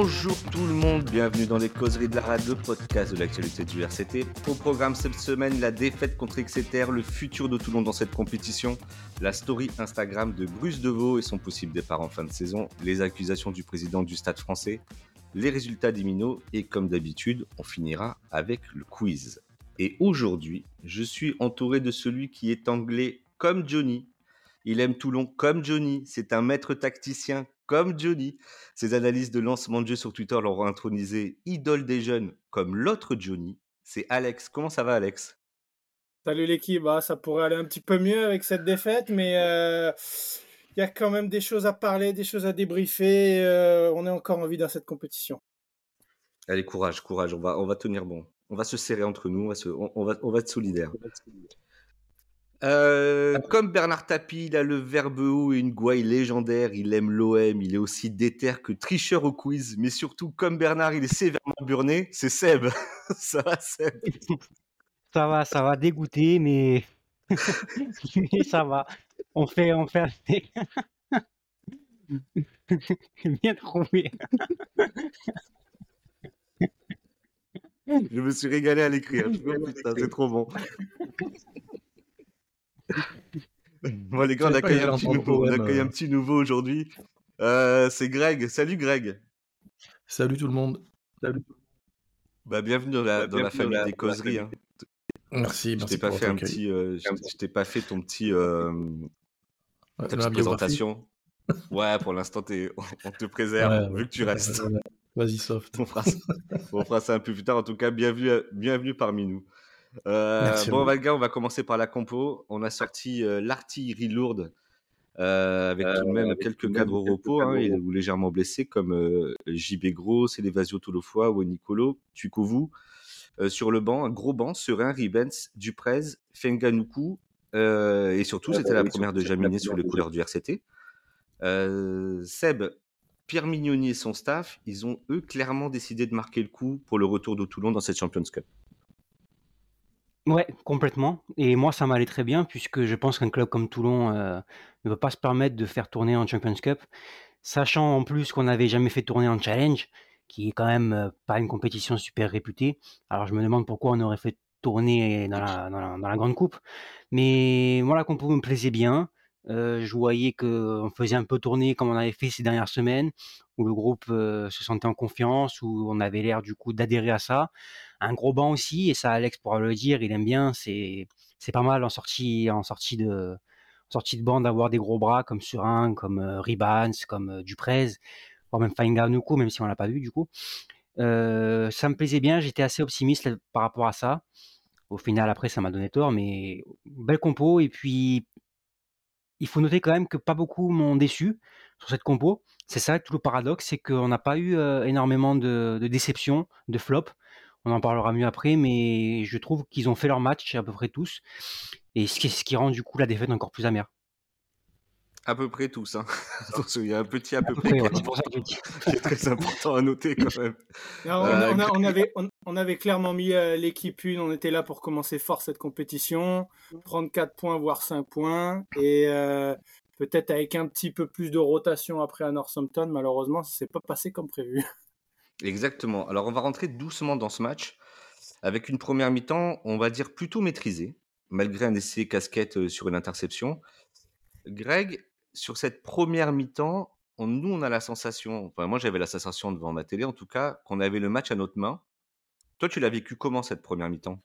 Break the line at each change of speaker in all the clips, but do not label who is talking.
Bonjour tout le monde, bienvenue dans les causeries de la radio, podcast de l'actualité du RCT. Au programme cette semaine, la défaite contre Exeter, le futur de Toulon dans cette compétition, la story Instagram de Bruce Deveau et son possible départ en fin de saison, les accusations du président du Stade français, les résultats des minots et comme d'habitude, on finira avec le quiz. Et aujourd'hui, je suis entouré de celui qui est anglais comme Johnny. Il aime Toulon comme Johnny. C'est un maître tacticien comme Johnny. Ses analyses de lancement de jeu sur Twitter l'auront intronisé idole des jeunes comme l'autre Johnny. C'est Alex. Comment ça va, Alex?
Salut l'équipe. Ah, ça pourrait aller un petit peu mieux avec cette défaite, mais euh, il y a quand même des choses à parler, des choses à débriefer. Euh, on est encore en vie dans cette compétition.
Allez, courage, courage. On va, on va tenir bon. On va se serrer entre nous. On va, se, on, va, on va être solidaires. Euh, comme Bernard Tapie, il a le verbe haut et une gouaille légendaire. Il aime l'OM. Il est aussi déter que tricheur au quiz. Mais surtout, comme Bernard, il est sévèrement burné. C'est Seb. ça va, Seb?
Ça va, ça va dégoûter, mais... mais ça va. On fait, on fait. Bien trouvé.
Je me suis régalé à l'écrire. C'est trop bon. Bon, les gars, on accueille un, petit nouveau, on accueille un petit nouveau aujourd'hui. Euh, c'est Greg. Salut Greg.
Salut tout le monde. Salut.
Bah, bienvenue dans la, dans la famille des causeries. Hein.
Merci.
Je t'ai pas fait un petit, euh, je t'ai pas fait ton petit, euh, ta petite présentation. ouais, pour l'instant, on te préserve vu que tu restes.
Vas-y, soft.
On fera, ça, on fera ça un peu plus tard. En tout cas, bienvenue, bienvenue parmi nous. Euh, bon, Valga, on va commencer par la compo. On a sorti euh, l'artillerie lourde euh, avec tout de même quelques cadres au repos hein, et, ou légèrement blessés comme JB Gros, Célevasio Tolofoa ou Nicolo, Tukovu. sur le banc, un gros banc, Serein, Ribens, Duprez, Fenganuku et surtout, c'était la première de Jaminet sur les couleurs du RCT. Seb, Pierre Mignoni et son staff, ils ont eux clairement décidé de marquer le coup pour le retour de Toulon dans cette Champions Cup.
Ouais, complètement. Et moi, ça m'allait très bien puisque je pense qu'un club comme Toulon euh, ne peut pas se permettre de faire tourner en Champions Cup, sachant en plus qu'on n'avait jamais fait tourner en Challenge, qui est quand même euh, pas une compétition super réputée. Alors je me demande pourquoi on aurait fait tourner dans la, grande coupe. Mais moi, la compo me plaisait bien. Euh, je voyais qu'on faisait un peu tourner comme on avait fait ces dernières semaines, où le groupe se sentait en confiance, où on avait l'air du coup d'adhérer à ça un gros banc aussi, et ça Alex pourra le dire, il aime bien, c'est pas mal en sortie en sortie de en sortie de bande d'avoir des gros bras comme Surin, comme euh, Ribans, comme euh, Duprez, voire même Fainga Nuku, même si on l'a pas vu du coup. Euh, ça me plaisait bien, j'étais assez optimiste par rapport à ça. Au final, après, ça m'a donné tort, mais belle compo. Et puis, il faut noter quand même que pas beaucoup m'ont déçu sur cette compo. C'est ça tout le paradoxe, c'est qu'on n'a pas eu énormément de, déceptions, de flops on en parlera mieux après, mais je trouve qu'ils ont fait leur match à peu près tous, et ce ce qui rend du coup la défaite encore plus amère.
À peu près tous. Hein. il y a un petit à peu, près, c'est très important à noter quand même.
Euh, on, avait, on, avait clairement mis euh, l'équipe une, on était là pour commencer fort cette compétition, prendre 4 points, voire 5 points, et euh, peut-être avec un petit peu plus de rotation après à Northampton, malheureusement, ça s'est pas passé comme prévu.
Exactement. Alors on va rentrer doucement dans ce match avec une première mi-temps, on va dire plutôt maîtrisée, malgré un essai casquette sur une interception. Greg, sur cette première mi-temps, nous on a la sensation, enfin moi j'avais la sensation devant ma télé en tout cas, qu'on avait le match à notre main. Toi tu l'as vécu comment cette première mi-temps?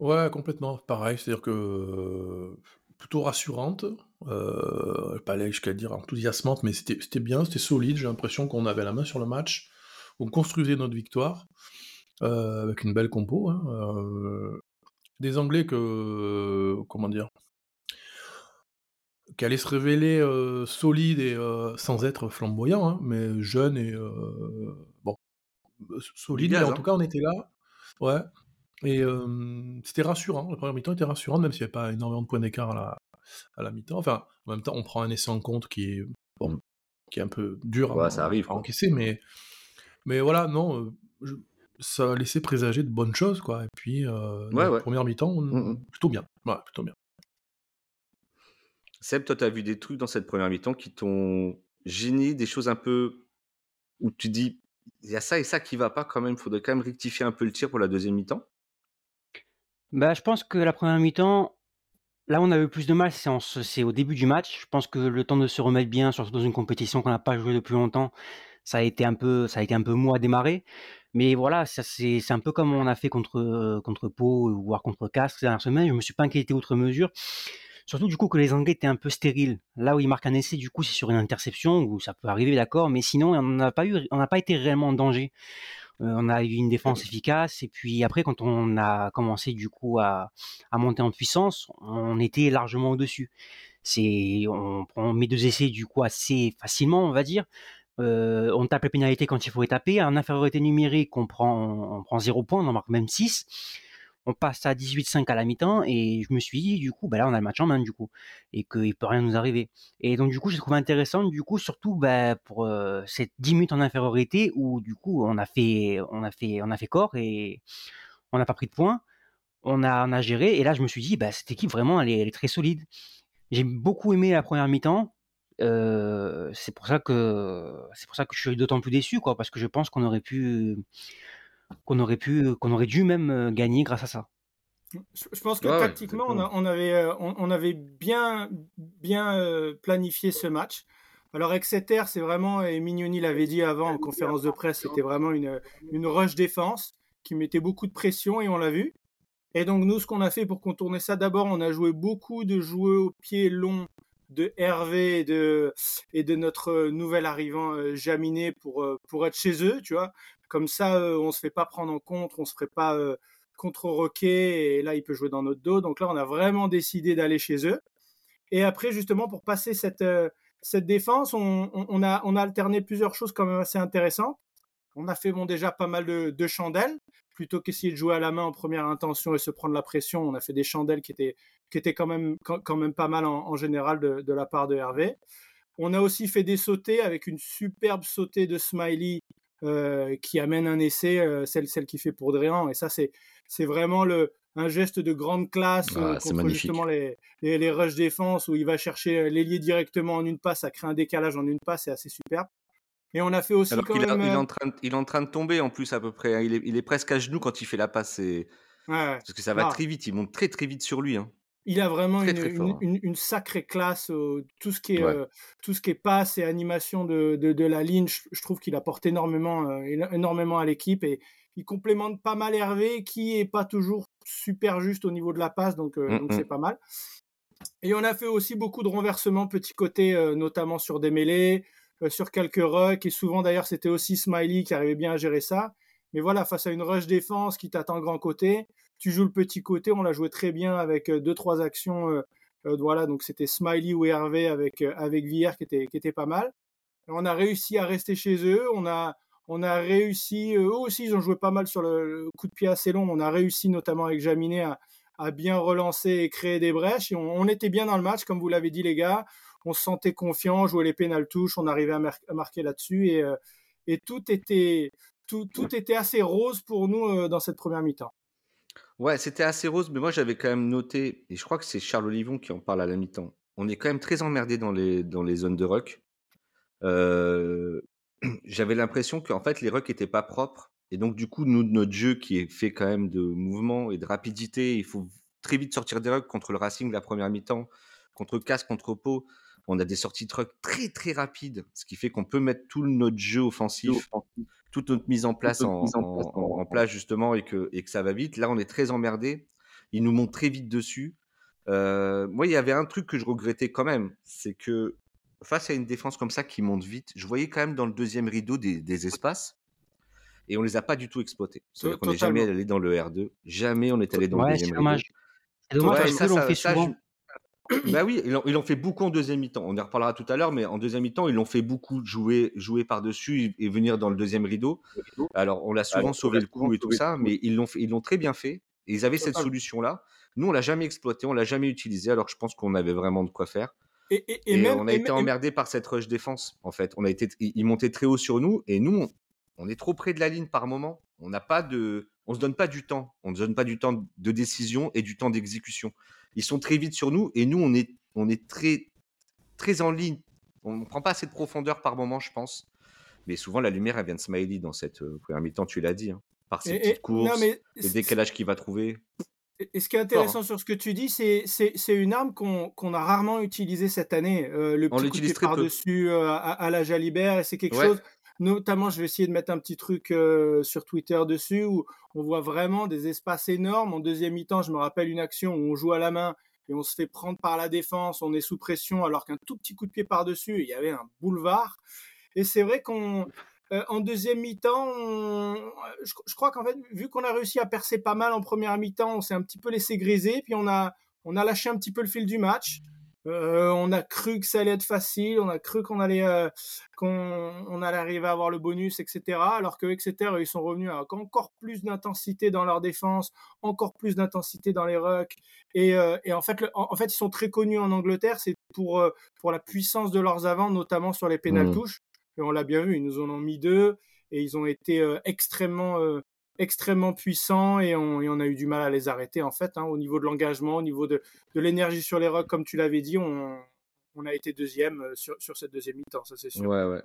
Ouais, complètement. Pareil, c'est-à-dire que euh, plutôt rassurante, euh, pas jusqu'à dire enthousiasmante, mais c'était bien, c'était solide. J'ai l'impression qu'on avait la main sur le match on construisait notre victoire euh, avec une belle compo. Hein, euh, des Anglais que, comment dire, qui allaient se révéler euh, solides et sans être flamboyants, hein, mais jeunes et bon, solides. Mais en tout cas, on était là. Ouais. Et c'était rassurant. La première mi-temps était rassurante, même s'il n'y avait pas énormément de points d'écart à la, à la mi-temps. Enfin, en même temps, on prend un essai en compte qui est bon, qui est un peu dur
à, ça arrive,
à encaisser, mais mais voilà, non, euh, ça a laissé présager de bonnes choses, quoi. Et puis, euh, la première mi-temps, mm, mm. plutôt bien. Ouais, plutôt bien.
Seb, toi, tu as vu des trucs dans cette première mi-temps qui t'ont gêné, des choses un peu où tu dis il y a ça et ça qui va pas quand même. Il faudrait quand même rectifier un peu le tir pour la deuxième mi-temps?
Bah, je pense que la première mi-temps, là on a eu plus de mal, c'est au début du match. Je pense que le temps de se remettre bien, surtout dans une compétition qu'on n'a pas joué depuis longtemps, ça a été un peu, ça a été un peu mou à démarrer. Mais voilà, c'est un peu comme on a fait contre, contre Pau, voire contre Castres la dernière semaine. Je me suis pas inquiété outre mesure. Surtout du coup que les Anglais étaient un peu stériles. Là où ils marquent un essai, du coup, c'est sur une interception où ça peut arriver, d'accord, mais sinon on n'a pas eu, on n'a pas été réellement en danger. Euh, on a eu une défense efficace et puis après quand on a commencé du coup à, à monter en puissance, on était largement au-dessus. C'est, on, on met deux essais du coup assez facilement, on va dire. Euh, on tape les pénalités quand il faut les taper. En infériorité numérique, on prend, on prend 0 points, on en marque même 6 on passe à 18-5 à la mi-temps et je me suis dit du coup bah là on a le match en main du coup et qu'il peut rien nous arriver. Et donc du coup j'ai trouvé intéressant du coup surtout bah, pour euh, cette 10 minutes en infériorité où du coup on a fait on a fait on a fait corps et on n'a pas pris de points. On a on a géré et là je me suis dit bah cette équipe vraiment elle est, très solide. J'ai beaucoup aimé la première mi-temps euh, c'est pour ça que c'est pour ça que je suis d'autant plus déçu quoi parce que je pense qu'on aurait pu qu'on aurait pu, qu'on aurait dû même euh, gagner grâce à ça.
Je pense que tactiquement, on, avait, euh, on, avait bien, bien euh, planifié ce match. Alors Exeter, c'est vraiment, et Mignoni l'avait dit avant en conférence de presse, c'était vraiment une, une rush défense qui mettait beaucoup de pression et on l'a vu. Et donc nous, ce qu'on a fait pour contourner ça, d'abord, on a joué beaucoup de joueurs au pied long de Hervé et de, et de notre nouvel arrivant Jaminé pour, pour être chez eux, tu vois. Comme ça, euh, on se fait pas prendre en compte, on se ferait pas euh, contre-roquer et là, il peut jouer dans notre dos. Donc là, on a vraiment décidé d'aller chez eux. Et après, justement, pour passer cette, euh, cette défense, on, a, on a alterné plusieurs choses quand même assez intéressantes. On a fait bon, déjà pas mal de, chandelles. Plutôt qu'essayer de jouer à la main en première intention et se prendre la pression, on a fait des chandelles qui étaient, qui étaient quand, même, quand, même pas mal en, général de, de, la part de Hervé. On a aussi fait des sautées avec une superbe sautée de Smiley euh, qui amène un essai, euh, celle, celle qui fait pour Dréan. Et ça, c'est, c'est vraiment le, un geste de grande classe euh, contre justement les, les, les rush défense où il va chercher l'ailier directement en une passe, ça crée un décalage en une passe, c'est assez superbe. Et on a fait aussi
quand même... il, est en train de, il est en train de tomber en plus à peu près. Hein. Il est, il est presque à genoux quand il fait la passe. Et... Parce que ça va très vite, il monte très très vite sur lui. Hein.
Il a vraiment une, une, sacrée classe. tout, ce qui est, tout ce qui est passe et animation de, de, la ligne, je, trouve qu'il apporte énormément, énormément à l'équipe et il complémente pas mal Hervé qui est pas toujours super juste au niveau de la passe, donc mmh, donc c'est mmh. pas mal. Et on a fait aussi beaucoup de renversements petit côté, notamment sur des mêlées, sur quelques rucks et souvent d'ailleurs c'était aussi Smiley qui arrivait bien à gérer ça. Mais voilà, face à une rush défense qui t'attend grand côté, tu joues le petit côté. On l'a joué très bien avec euh, deux trois actions. Euh, euh, voilà, donc c'était Smiley ou Hervé avec avec Villar qui était qui était pas mal. On a réussi à rester chez eux. On a on a réussi, eux aussi, ils ont joué pas mal sur le, coup de pied assez long. On a réussi, notamment avec Jaminet, à, à bien relancer et créer des brèches. On, était bien dans le match, comme vous l'avez dit, les gars. On se sentait confiant, jouait les pénales touches, on arrivait à, marquer là-dessus. Et, et tout, était, tout, tout, était assez rose pour nous dans cette première mi-temps.
Ouais, c'était assez rose, mais moi j'avais quand même noté, et je crois que c'est Charles Olivon qui en parle à la mi-temps. On est quand même très emmerdé dans les, dans les zones de ruck. Euh, j'avais l'impression qu'en fait les rucks étaient pas propres. Et donc du coup, nous, notre jeu qui est fait quand même de mouvement et de rapidité, il faut très vite sortir des rucks contre le Racing la première mi-temps, contre Casse, contre Pau. On a des sorties de ruck très très rapides, ce qui fait qu'on peut mettre tout notre jeu offensif toute notre mise en place en, place justement et que, et que ça va vite. Là, on est très emmerdé. Ils nous montent très vite dessus. Euh, moi, il y avait un truc que je regrettais quand même, c'est que face à une défense comme ça qui monte vite, je voyais quand même dans le deuxième rideau des, espaces et on les a pas du tout exploités. On n'est jamais allé dans le R2, jamais on est allé dans le deuxième rideau.
C'est dommage parce que l'on fait souvent.
Bah oui, ils l'ont fait beaucoup en deuxième mi-temps. On y reparlera tout à l'heure, mais en deuxième mi-temps, ils l'ont fait beaucoup jouer, jouer par-dessus et venir dans le deuxième rideau. Alors, on l'a souvent sauvé le coup et tout ça, mais ils l'ont ils l'ont très bien fait. Et ils avaient cette solution-là. Nous, on l'a jamais exploité, on l'a jamais utilisé, alors je pense qu'on avait vraiment de quoi faire. Et, on a été emmerdé par cette rush défense, en fait. On a été, ils montaient très haut sur nous, et nous, on, est trop près de la ligne par moment. On n'a pas de, on se donne pas du temps. On ne donne pas du temps de décision et du temps d'exécution ils sont très vite sur nous et nous, on est, on est très, très en ligne. On ne prend pas assez de profondeur par moment, je pense. Mais souvent, la lumière, elle vient de Smiley dans cette première mi-temps, tu l'as dit. Hein. Par ses petites courses, le décalage qu'il va trouver.
Et ce qui est intéressant sur ce que tu dis, c'est une arme qu'on a rarement utilisée cette année. le petit coup de par-dessus à, à, la Jalibert, et c'est quelque chose Notamment, je vais essayer de mettre un petit truc sur Twitter dessus où on voit vraiment des espaces énormes. En deuxième mi-temps, je me rappelle une action où on joue à la main et on se fait prendre par la défense, on est sous pression alors qu'un tout petit coup de pied par-dessus, il y avait un boulevard. Et c'est vrai qu'on en deuxième mi-temps, je, crois qu'en fait, vu qu'on a réussi à percer pas mal en première mi-temps, on s'est un petit peu laissé griser, puis on a, on a lâché un petit peu le fil du match. Euh, on a cru que ça allait être facile, on a cru qu'on allait euh, qu'on allait arriver à avoir le bonus, etc. Alors que Exeter ils sont revenus avec encore plus d'intensité dans leur défense, encore plus d'intensité dans les rucks. Et, euh, en fait, en, fait, ils sont très connus en Angleterre, c'est pour pour la puissance de leurs avants, notamment sur les pénales mmh. touches. Et on l'a bien vu, ils nous en ont mis deux et ils ont été extrêmement extrêmement puissants et on, a eu du mal à les arrêter en fait hein, au niveau de l'engagement, au niveau de, l'énergie sur les rocks comme tu l'avais dit, on, a été deuxième euh, sur, cette deuxième mi-temps, ça c'est sûr.
Ouais, ouais.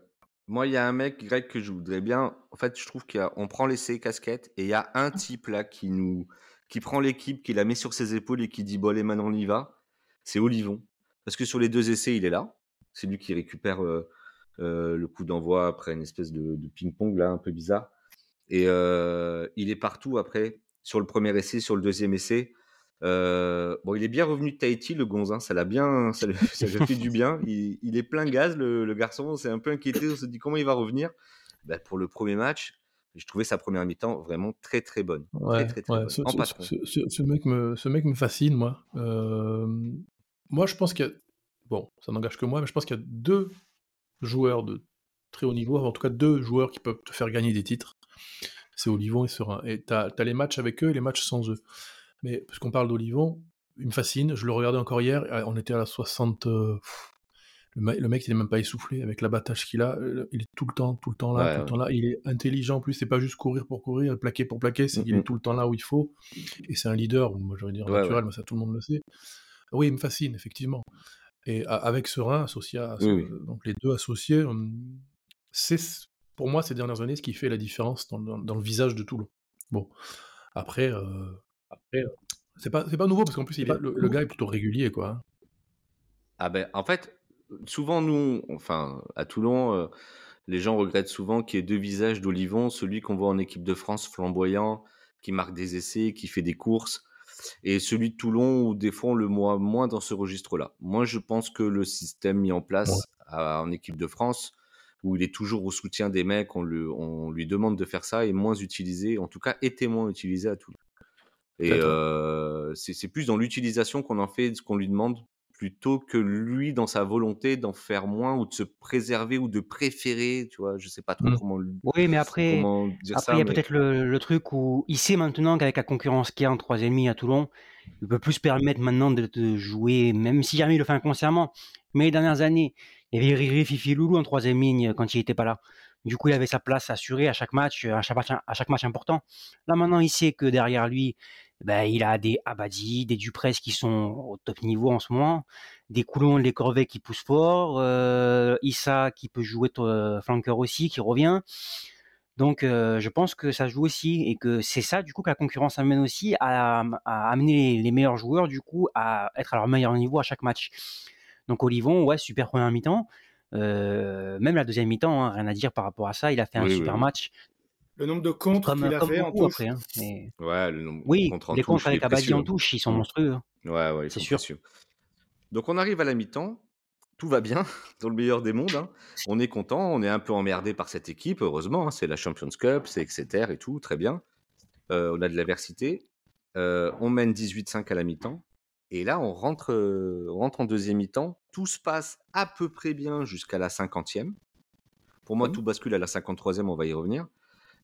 Moi, il y a un mec grec que je voudrais bien. En fait, je trouve qu'on prend l'essai casquette et il y a un type là qui nous qui prend l'équipe, qui la met sur ses épaules et qui dit bon allez maintenant on y va. C'est Olivon parce que sur les deux essais il est là. C'est lui qui récupère euh, euh, le coup d'envoi après une espèce de, de ping-pong là un peu bizarre. Et il est partout après, sur le premier essai, sur le deuxième essai. bon, il est bien revenu de Tahiti, le Gonzin. Ça l'a bien, ça, lui, fait du bien. Il, est plein gaz, le, garçon. On s'est un peu inquiété. On se dit comment il va revenir. Bah, pour le premier match, je trouvais sa première mi-temps vraiment très très bonne.
Ouais,
très,
très, Ce, ce, mec me, ce mec me fascine, moi. moi, je pense qu'il y a. Bon, ça n'engage que moi, mais je pense qu'il y a deux joueurs de très haut niveau, en tout cas deux joueurs qui peuvent te faire gagner des titres c'est Olivon et Serein. Et tu as, les matchs avec eux et les matchs sans eux. Mais puisqu'on parle d'Olivon, il me fascine. Je le regardais encore hier. Euh, on était à la 60. Euh, le, mec, il n'est même pas essoufflé avec l'abattage qu'il a. Euh, il est tout le temps, tout le temps là, tout le temps là. Il est intelligent en plus. C'est pas juste courir pour courir, plaquer pour plaquer. C'est qu'il est tout le temps là où il faut. Et c'est un leader, moi j'aurais dire naturel, mais ça tout le monde le sait. Oui, il me fascine, effectivement. Et avec Serein, associé à, donc les deux associés, hum, c'est pour moi, ces dernières années, ce qui fait la différence dans, le visage de Toulon. Bon, après, euh, après euh, c'est pas, pas nouveau parce qu'en plus, il le, gars est plutôt régulier, quoi. Hein.
Ah ben, en fait, souvent, nous, enfin, à Toulon, euh, les gens regrettent souvent qu'il y ait deux visages d'Olivon, celui qu'on voit en équipe de France, flamboyant, qui marque des essais, qui fait des courses, et celui de Toulon, où des fois, on le voit moins dans ce registre-là. Moi, je pense que le système mis en place en équipe de France, où il est toujours au soutien des mecs, on, on lui demande de faire ça, et moins utilisé, en tout cas était moins utilisé à tout. Et euh, c'est plus dans l'utilisation qu'on en fait ce qu'on lui demande, plutôt que lui dans sa volonté d'en faire moins ou de se préserver ou de préférer, tu vois, je sais pas trop mmh. comment.
Oui, mais après, après il y a peut-être le, truc où il sait maintenant qu'avec la concurrence qu'il y a en troisième ligne à Toulon, il peut plus se permettre maintenant de, de, jouer, même si jamais il le fait inconsciemment. Mais les dernières années, il y avait Riri, Fifi, Loulou en troisième ligne quand il n'était pas là. Du coup, il avait sa place assurée à chaque match, à chaque match, à chaque match important. Là, maintenant, il sait que derrière lui, ben, il a des Abadi, des Duprez qui sont au top niveau en ce moment, des Coulons, des Corvées qui poussent fort, euh, Issa qui peut jouer euh, flanker aussi, qui revient. Donc, euh, je pense que ça joue aussi et que c'est ça, du coup, que la concurrence amène aussi à, amener les, meilleurs joueurs, du coup, à être à leur meilleur niveau à chaque match. Donc Olivon, ouais, super première mi-temps. Euh, même la deuxième mi-temps, hein, rien à dire par rapport à ça. Il a fait un super match.
Le nombre de contres qu'il a fait en touche. Après, hein,
Ouais, le nombre
oui, de les contres avec Abadi en touche, ils sont monstrueux. Hein.
Ouais, ouais, c'est sûr. Donc on arrive à la mi-temps. Tout va bien dans le meilleur des mondes. On est content, on est un peu emmerdé par cette équipe, heureusement. c'est la Champions Cup, c'est etc. et tout, très bien. Euh, on a de l'aversité. Euh, on mène 18-5 à la mi-temps. Et là, on rentre, rentre en deuxième mi-temps. Tout se passe à peu près bien jusqu'à la cinquantième. Pour moi, mmh. tout bascule à la 53e, on va y revenir.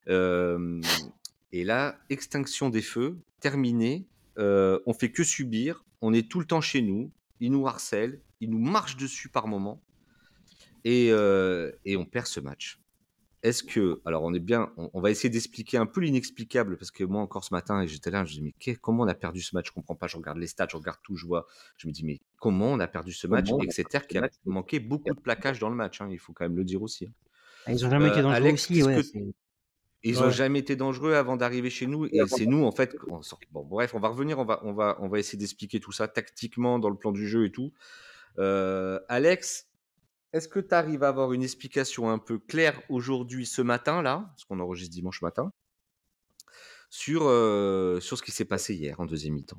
et là, extinction des feux, terminé. on fait que subir. On est tout le temps chez nous. Ils nous harcèlent. Ils nous marchent dessus par moments. Et, et on perd ce match est-ce que, alors on est bien, on, va essayer d'expliquer un peu l'inexplicable, parce que moi encore ce matin, j'étais là, je me dis, mais comment on a perdu ce match? Je comprends pas, je regarde les stats, je regarde tout, je vois, je me dis, mais comment on a perdu ce match Exeter qui a manqué beaucoup de plaquage dans le match, hein, il faut quand même le dire aussi. Hein.
Ils ont jamais été dangereux aussi, ouais,
ils ont jamais été dangereux avant d'arriver chez nous. Et c'est nous, en fait. Bon, bref, on va revenir, on va, on va, on va essayer d'expliquer tout ça tactiquement dans le plan du jeu et tout. Alex, est-ce que tu arrives à avoir une explication un peu claire aujourd'hui, ce matin, là, parce qu'on enregistre dimanche matin, sur, sur ce qui s'est passé hier en deuxième mi-temps?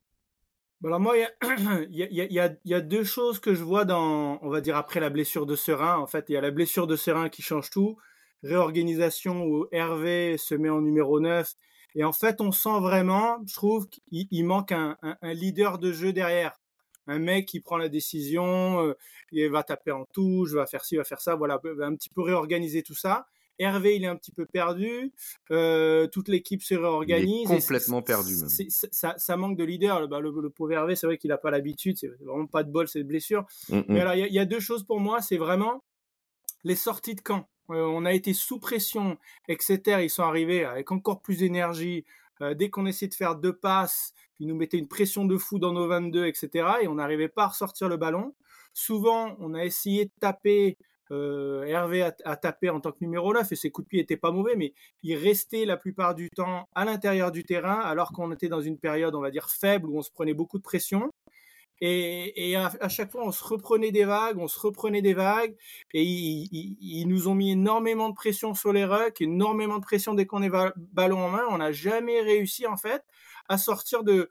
Alors moi, il y a, deux choses que je vois dans, on va dire après la blessure de Serein. En fait, il y a la blessure de Serein qui change tout, réorganisation où Hervé se met en numéro 9. Et en fait, on sent vraiment, je trouve qu'il manque un, leader de jeu derrière. Un mec qui prend la décision, il va taper en touche, va faire ci, va faire ça, voilà, un petit peu réorganiser tout ça. Hervé, il est un petit peu perdu. Euh, toute l'équipe se réorganise.
Il est complètement perdu.
Ça, manque de leader. Bah, le, pauvre Hervé, c'est vrai qu'il n'a pas l'habitude. C'est vraiment pas de bol cette blessure. Mm, mm. Mais alors, il y, a deux choses pour moi. C'est vraiment les sorties de camp. Euh, on a été sous pression. Exeter, ils sont arrivés avec encore plus d'énergie. Euh, dès qu'on essayait de faire deux passes, ils nous mettaient une pression de fou dans nos 22, etc. Et on n'arrivait pas à ressortir le ballon. Souvent, on a essayé de taper euh, Hervé a, tapé en tant que numéro 9 et ses coups de pied n'étaient pas mauvais, mais il restait la plupart du temps à l'intérieur du terrain alors qu'on était dans une période, on va dire, faible où on se prenait beaucoup de pression. Et, à, chaque fois, on se reprenait des vagues, on se reprenait des vagues, et ils, nous ont mis énormément de pression sur les rucks, énormément de pression dès qu'on est ballon en main. On n'a jamais réussi, en fait, à sortir de,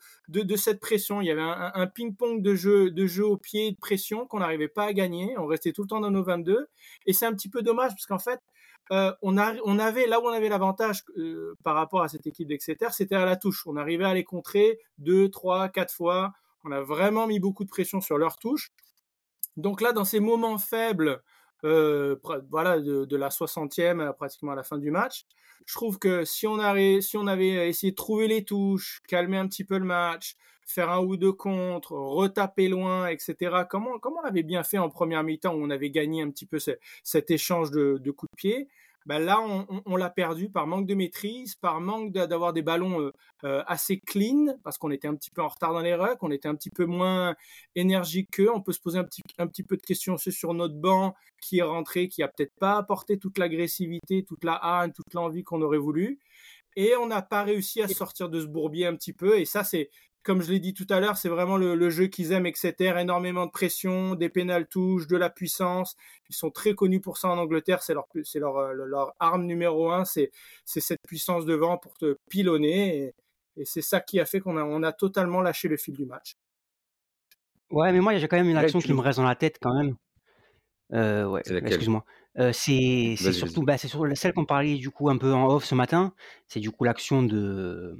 cette pression. Il y avait un, ping-pong de jeu, de jeu au pied, de pression qu'on n'arrivait pas à gagner. On restait tout le temps dans nos 22. Et c'est un petit peu dommage parce qu'en fait, euh, on, avait là où on avait l'avantage euh, par rapport à cette équipe d'Exeter, c'était à la touche. On arrivait à les contrer deux, trois, quatre fois. On a vraiment mis beaucoup de pression sur leur touche. Donc là, dans ces moments faibles, euh, voilà, de, la 60e pratiquement à la fin du match, je trouve que si on, avait, avait essayé de trouver les touches, calmer un petit peu le match, faire un ou deux contre, retaper loin, etc., comment, on avait bien fait en première mi-temps où on avait gagné un petit peu cet échange de, de coups de pied? Ben là, on, l'a perdu par manque de maîtrise, par manque d'avoir des ballons euh, euh, assez clean, parce qu'on était un petit peu en retard dans les rucks, on était un petit peu moins énergique qu'eux. On peut se poser un petit, un petit peu de questions sur notre banc qui est rentré, qui a peut-être pas apporté toute l'agressivité, toute la haine, toute l'envie qu'on aurait voulu. Et on n'a pas réussi à sortir de ce bourbier un petit peu. Et ça, c'est comme je l'ai dit tout à l'heure, c'est vraiment le, jeu qu'ils aiment, etc. Énormément de pression, des pénales touches, de la puissance. Ils sont très connus pour ça en Angleterre. C'est leur, c'est leur, euh, leur, arme numéro un. C'est, c'est cette puissance devant pour te pilonner. Et, c'est ça qui a fait qu'on a, on a totalement lâché le fil du match.
Ouais, mais moi, il y a quand même une action qui me reste dans la tête quand même. Euh, ouais, excuse-moi. Euh, c'est, surtout, bah, c'est sur celle qu'on parlait du coup un peu en off ce matin. C'est du coup l'action de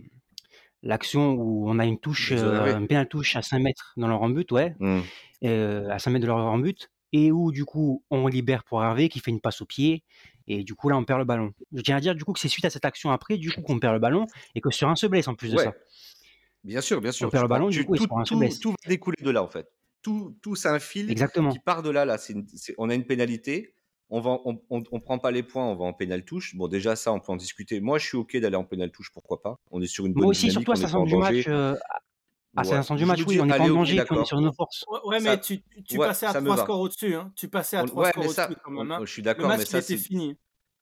l'action où on a une touche, euh, une touche à 5 mètres dans leur but, ouais, mmh. euh, à 5 mètres de leur but, et où du coup on libère pour Hervé qui fait une passe au pied, et du coup là on perd le ballon. Je tiens à dire du coup que c'est suite à cette action après, du coup qu'on perd le ballon, et que sur un se blesse en plus de ça.
Bien sûr, bien sûr.
On perd le ballon, du coup,
tout, tout, tout, va découler de là en fait. Tout, tout c'est un fil Exactement. qui part de là. là. on a une pénalité, on va, on, prend pas les points, on va en pénal touche. Bon, déjà ça, on peut en discuter. Moi, je suis ok d'aller en pénal touche, pourquoi pas. On est sur une bonne Moi
aussi, surtout à 500 du match. Euh, à 500 du match, oui, on est pas en danger, on est sur nos forces.
Ouais, mais tu, passais à 3 scores au-dessus. Hein. Tu passais à 3 scores au-dessus quand même. Hein.
Je suis d'accord, mais ça, c'est fini.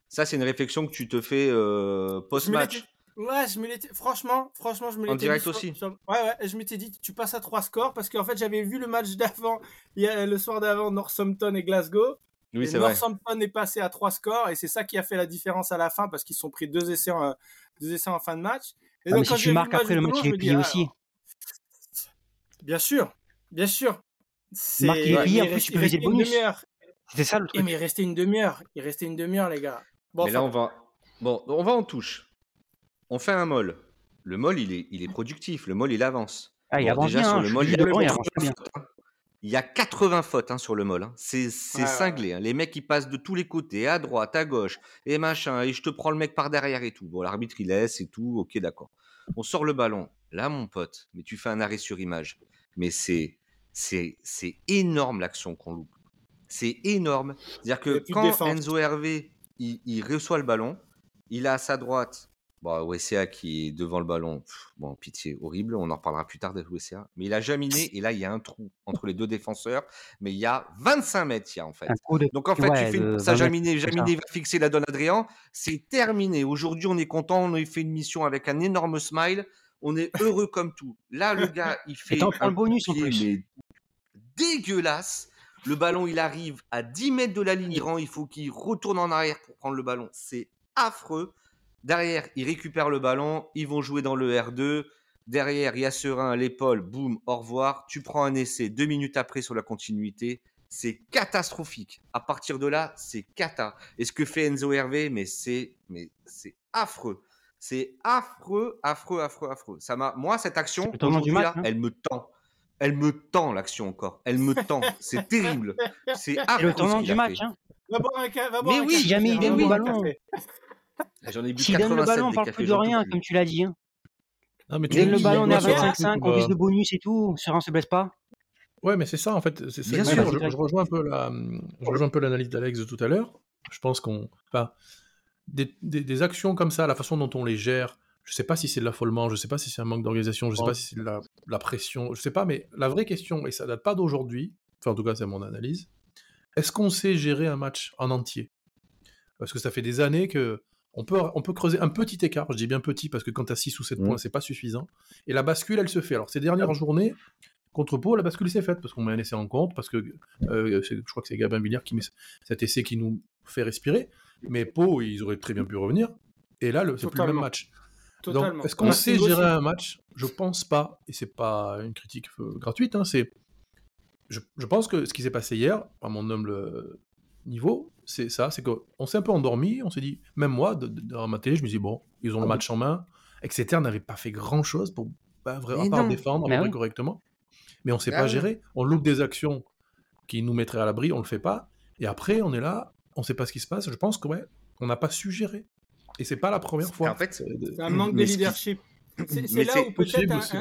Ça, c'est une réflexion que tu te fais euh, post-match.
Ouais, je me franchement, franchement, je me
En direct aussi.
ouais, ouais, je m'étais dit, tu passes à 3 scores parce qu'en fait, j'avais vu le match d'avant, le soir d'avant, Northampton et Glasgow.
Oui, c'est vrai.
Northampton est passé à trois scores et c'est ça qui a fait la différence à la fin parce qu'ils sont pris deux essais en, deux essais en fin de match.
Et ah, donc, mais si tu marques après le match, il est plié aussi.
Bien sûr, bien sûr.
C'est Marc, il est en plus, tu peux viser le bonus. C'était ça le truc.
Et mais il restait une demi-heure. Il restait une demi-heure, les gars.
Bon, mais là, on va... Bon, on va en touche. On fait un moll. Le moll, il est, il est productif. Le moll, il avance.
Ah, il avance déjà, bien. Sur le moll, il, avance bien.
Il y a 80 fautes hein, sur le moll. Hein. C'est cinglé. Hein. Les mecs, ils passent de tous les côtés, à droite, à gauche, et machin, et je te prends le mec par derrière et tout. Bon, l'arbitre, il laisse et tout. Ok, d'accord. On sort le ballon. Là, mon pote, mais tu fais un arrêt sur image. Mais c'est c'est énorme l'action qu'on loupe. C'est énorme. C'est-à-dire que quand Enzo Hervé, il, reçoit le ballon, il a à sa droite Bon, Wessia qui est devant le ballon, bon, pitié, horrible, on en reparlera plus tard de Wessia. Mais il a jaminé, et là, il y a un trou entre les deux défenseurs, mais il y a 25 mètres, il y a, en fait. Donc, en fait, tu fais ça, Jaminé, Jaminé va fixer la donne Adrien, c'est terminé. Aujourd'hui, on est content, on a fait une mission avec un énorme smile, on est heureux comme tout. Là, le gars, il fait
un le bonus en plus.
dégueulasse. Le ballon, il arrive à 10 mètres de la ligne grand, il faut qu'il retourne en arrière pour prendre le ballon. C'est affreux. Derrière, ils récupèrent le ballon, ils vont jouer dans le R2. Derrière, il y a Serein à l'épaule, boum, au revoir. Tu prends un essai deux minutes après sur la continuité. C'est catastrophique. À partir de là, c'est cata. Et ce que fait Enzo Hervé, mais c'est, mais c'est affreux. C'est affreux, affreux, affreux, affreux. Ça m'a, moi, cette action, hein. elle me tend. Elle me tend l'action encore. Elle me tend. c'est terrible. C'est affreux.
Le tournant du match. Hein.
mais
oui, si jamais il gagne le ballon. J'en ai bu S'il donne le ballon, on parle plus de rien, comme tu l'as dit. Hein. Non, mais tu donne le ballon, on est à 25-5, on vise le bonus et tout, Serein se blesse pas.
Ouais, mais c'est ça en fait. C'est Bien sûr, je, rejoins un peu la, je rejoins un peu l'analyse d'Alex de tout à l'heure. Je pense qu'on, enfin, des, des, actions comme ça, la façon dont on les gère, je sais pas si c'est de l'affolement, je sais pas si c'est un manque d'organisation, je sais pas si c'est de la, la, pression, je sais pas, mais la vraie question, et ça date pas d'aujourd'hui, enfin en tout cas c'est mon analyse, est-ce qu'on sait gérer un match en entier? Parce que ça fait des années que on peut, on peut creuser un petit écart, je dis bien petit parce que quand tu as 6 ou 7 mmh. points, c'est pas suffisant. Et la bascule, elle se fait. Alors, ces dernières journées, contre Pau, la bascule s'est faite parce qu'on met un essai en compte, parce que euh, je crois que c'est Gabin Villiers qui met cet essai qui nous fait respirer. Mais Pau, ils auraient très bien pu revenir. Et là, c'est plus le même match. Donc, est-ce qu'on sait gérer un match? Je pense pas, et c'est pas une critique euh, gratuite, hein, c'est. Je, je, pense que ce qui s'est passé hier, à mon humble niveau, c'est ça, c'est qu'on s'est un peu endormi, on s'est dit, même moi, dans ma télé, je me dis, bon, ils ont le ah match en main. Exeter n'avait pas fait grand-chose pour, bah, à part défendre correctement. Mais on ne sait pas gérer. On loupe des actions qui nous mettraient à l'abri, on le fait pas. Et après, on est là, on ne sait pas ce qui se passe. Je pense que ouais, on n'a pas su gérer. Et c'est pas la première fois.
En fait, c'est un manque de leadership. C'est là où peut-être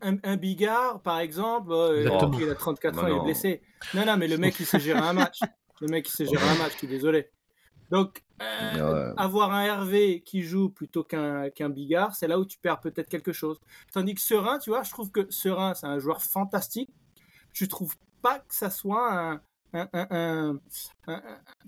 un, un, Bigard, par exemple, euh, il a 34 ans, il est blessé. Non, non, mais le mec, il sait gérer un match. Le mec, il sait gérer un match, je suis désolé. Donc, euh, avoir un Hervé qui joue plutôt qu'un qu'un Bigard, c'est là où tu perds peut-être quelque chose. Tandis que Serein, tu vois, je trouve que Serein, c'est un joueur fantastique. Je trouve pas que ça soit un,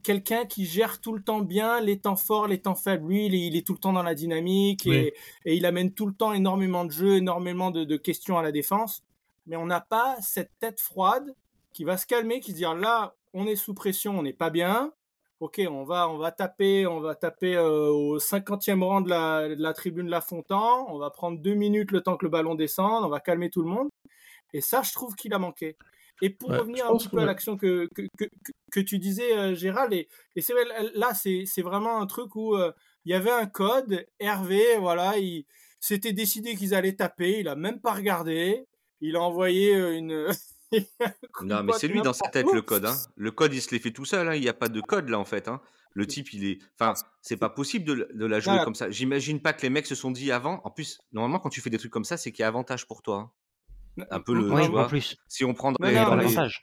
quelqu'un qui gère tout le temps bien les temps forts, les temps faibles. Lui, il est, tout le temps dans la dynamique et, il amène tout le temps énormément de jeux, énormément de, de questions à la défense. Mais on n'a pas cette tête froide qui va se calmer, qui se dire là, on est sous pression, on n'est pas bien. Ok, on va, on va taper, on va taper euh, au 50e rang de la, de la tribune La Fontan. On va prendre deux minutes le temps que le ballon descende. On va calmer tout le monde. Et ça, je trouve qu'il a manqué. Et pour revenir un petit peu à l'action que, que, tu disais, euh, Gérald, et, c'est vrai, là, c'est vraiment un truc où euh, il y avait un code. Hervé, voilà, il s'était décidé qu'ils allaient taper. Il a même pas regardé. Il a envoyé une.
non, mais c'est lui dans sa tête le code. Hein. Le code, il se l'est fait tout seul. Hein. Il n'y a pas de code là en fait. Hein. Le type, il est. Enfin, c'est pas possible de, la jouer comme ça. J'imagine pas que les mecs se sont dit avant. En plus, normalement, quand tu fais des trucs comme ça, c'est qu'il y a avantage pour toi. Un peu le. Si on prend dans, les,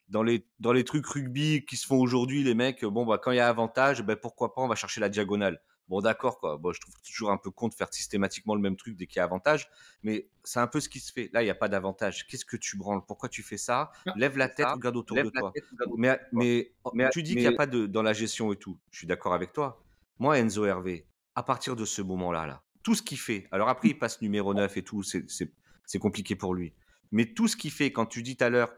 dans, les, dans, les, trucs rugby qui se font aujourd'hui, les mecs, bon, bah, quand il y a avantage, ben, pourquoi pas, on va chercher la diagonale. Bon, d'accord, quoi. Bon, je trouve toujours un peu con de faire systématiquement le même truc dès qu'il y a avantage, mais c'est un peu ce qui se fait. Là, il n'y a pas d'avantage. Qu'est-ce que tu branles? Pourquoi tu fais ça? Lève la tête, regarde autour de toi. mais, mais, mais, tu dis qu'il n'y a pas de dans la gestion et tout. Je suis d'accord avec toi. Moi, Enzo Hervé, à partir de ce moment-là, là, tout ce qu'il fait, alors après, il passe numéro 9 et tout, c'est compliqué pour lui. Mais tout ce qu'il fait, quand tu dis tout à l'heure,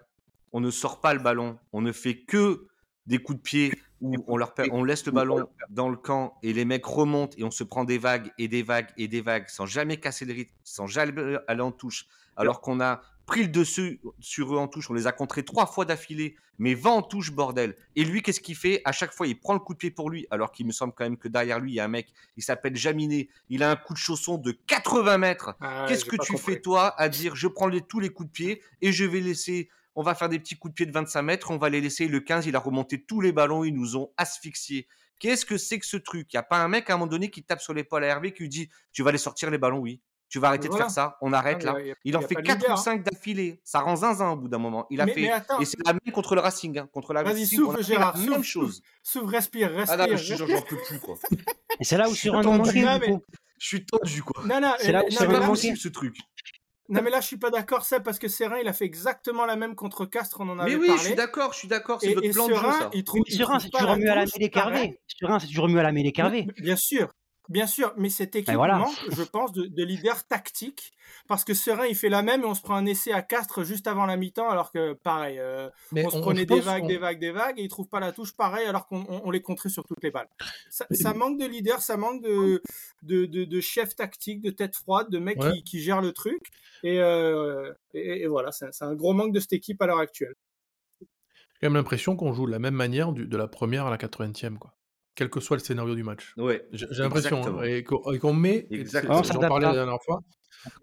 on ne sort pas le ballon, on ne fait que des coups de pied où on, leur, on laisse le ballon dans le camp et les mecs remontent et on se prend des vagues et des vagues et des vagues sans jamais casser le rythme, sans jamais aller en touche, alors qu'on a pris le dessus sur eux en touche, on les a contrés trois fois d'affilée, mais va en touche, bordel. Et lui, qu'est-ce qu'il fait? À chaque fois, il prend le coup de pied pour lui, alors qu'il me semble quand même que derrière lui, il y a un mec, il s'appelle Jaminé, il a un coup de chausson de 80 mètres. Ah qu'est-ce que tu fais, toi, à dire je prends les, tous les coups de pied et je vais laisser on va faire des petits coups de pied de 25 mètres, on va les laisser. Le 15, il a remonté tous les ballons, ils nous ont asphyxiés. Qu'est-ce que c'est que ce truc? Il n'y a pas un mec à un moment donné qui tape sur l'épaule à Hervé qui lui dit Tu vas aller sortir les ballons, oui. Tu vas arrêter de faire ça, on arrête là. il en fait 4 ou 5 d'affilée. Ça rend zinzin au bout d'un moment. Il a fait. et c'est la même contre le Racing. Hein. Contre la
Vas-y, souffle, Gérard. La même chose. Souffle, respire, respire. Ah
là, j'en peux plus, quoi.
Et c'est là où sur un moment
Je suis tendu, quoi.
Non, non,
C'est là-
euh,
c'est
ce truc.
Non, mais là, je suis pas d'accord, ça, parce que Serein, il a fait exactement la même contre Castres, on en avait
Mais oui,
parlé.
je suis d'accord, je suis d'accord. C'est
Et,
votre
et
plan de jeu, ça.
il trouve,
Mais
il
Serein,
trouve
c'est toujours
la
mieux à la mêlée qu'Hervé. Serein, c'est toujours mieux à la mêlée.
Mais- Bien sûr, bien sûr, mais cette équipe
voilà.
manque, je pense, de, de leader tactique parce que Serein il fait la même et on se prend un essai à Castres juste avant la mi-temps alors que pareil, euh, on se prenait des vagues, des vagues, des vagues et il trouve pas la touche pareil alors qu'on on- on les contrait sur toutes les balles. Ça,
Mais-
ça manque de leader, ça manque de, de, de, de chef tactique, de tête froide, de mec
Ouais.
qui, qui gère le truc et, euh, et, et voilà, c'est un gros manque de cette équipe à l'heure actuelle.
J'ai quand même l'impression qu'on joue de la même manière du- de la première à la 80e, quoi. Quel que soit le scénario du match.
Ouais.
J'ai l'impression. Hein, et qu'on qu'on met. J'en parlais
pas.
la dernière fois.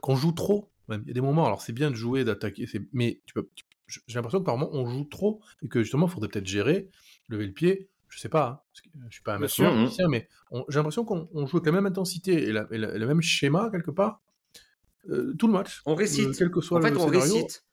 Qu'on joue trop. même. Il y a des moments, alors c'est bien de jouer, d'attaquer, c'est- mais tu peux, tu- j'ai l'impression que par moments on joue trop et que justement il faudrait peut-être gérer, lever le pied. Je sais pas, hein, parce que je suis pas un
sûr.
musicien, mais on- j'ai l'impression qu'on on joue avec la même intensité et, la- et la- et le même schéma quelque part euh, tout le match.
On
Euh,
récite.
quel que soit
En fait,
le
on
scénario.
récite.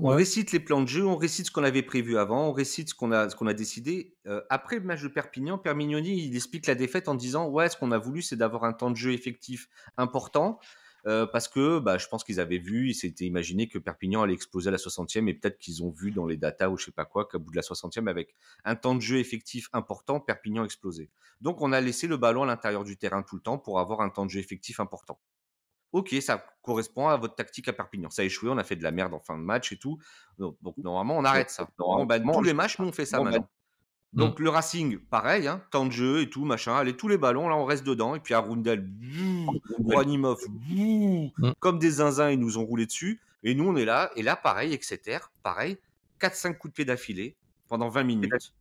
On
Ouais.
récite les plans de jeu, on récite ce qu'on avait prévu avant, on récite ce qu'on a, ce qu'on a décidé. Euh, après le match de Perpignan, Permignoni, il explique la défaite en disant Ouais, ce qu'on a voulu, c'est d'avoir un temps de jeu effectif important. euh, parce que bah, je pense qu'ils avaient vu, ils s'étaient imaginé que Perpignan allait exploser à la 60e et peut-être qu'ils ont vu dans les datas ou je sais pas quoi qu'à bout de la 60e, avec un temps de jeu effectif important, Perpignan explosait. Donc on a laissé le ballon à l'intérieur du terrain tout le temps pour avoir un temps de jeu effectif important. Ok, ça correspond à votre tactique à Perpignan. Ça a échoué, on a fait de la merde en fin de match et tout. Donc, donc, normalement, on arrête ça. Ben, tous les matchs, nous, on fait ça
Bon,
maintenant. Donc le Racing, pareil, hein, temps de jeu et tout, machin. Allez, tous les ballons, là, on reste dedans. Et puis Arundel, bouh, Juanimov, bouh,
Mm.
comme des zinzins, ils nous ont roulé dessus. Et nous, on est là. Et là, pareil, Exeter, pareil, 4-5 coups de pied d'affilée pendant 20 minutes.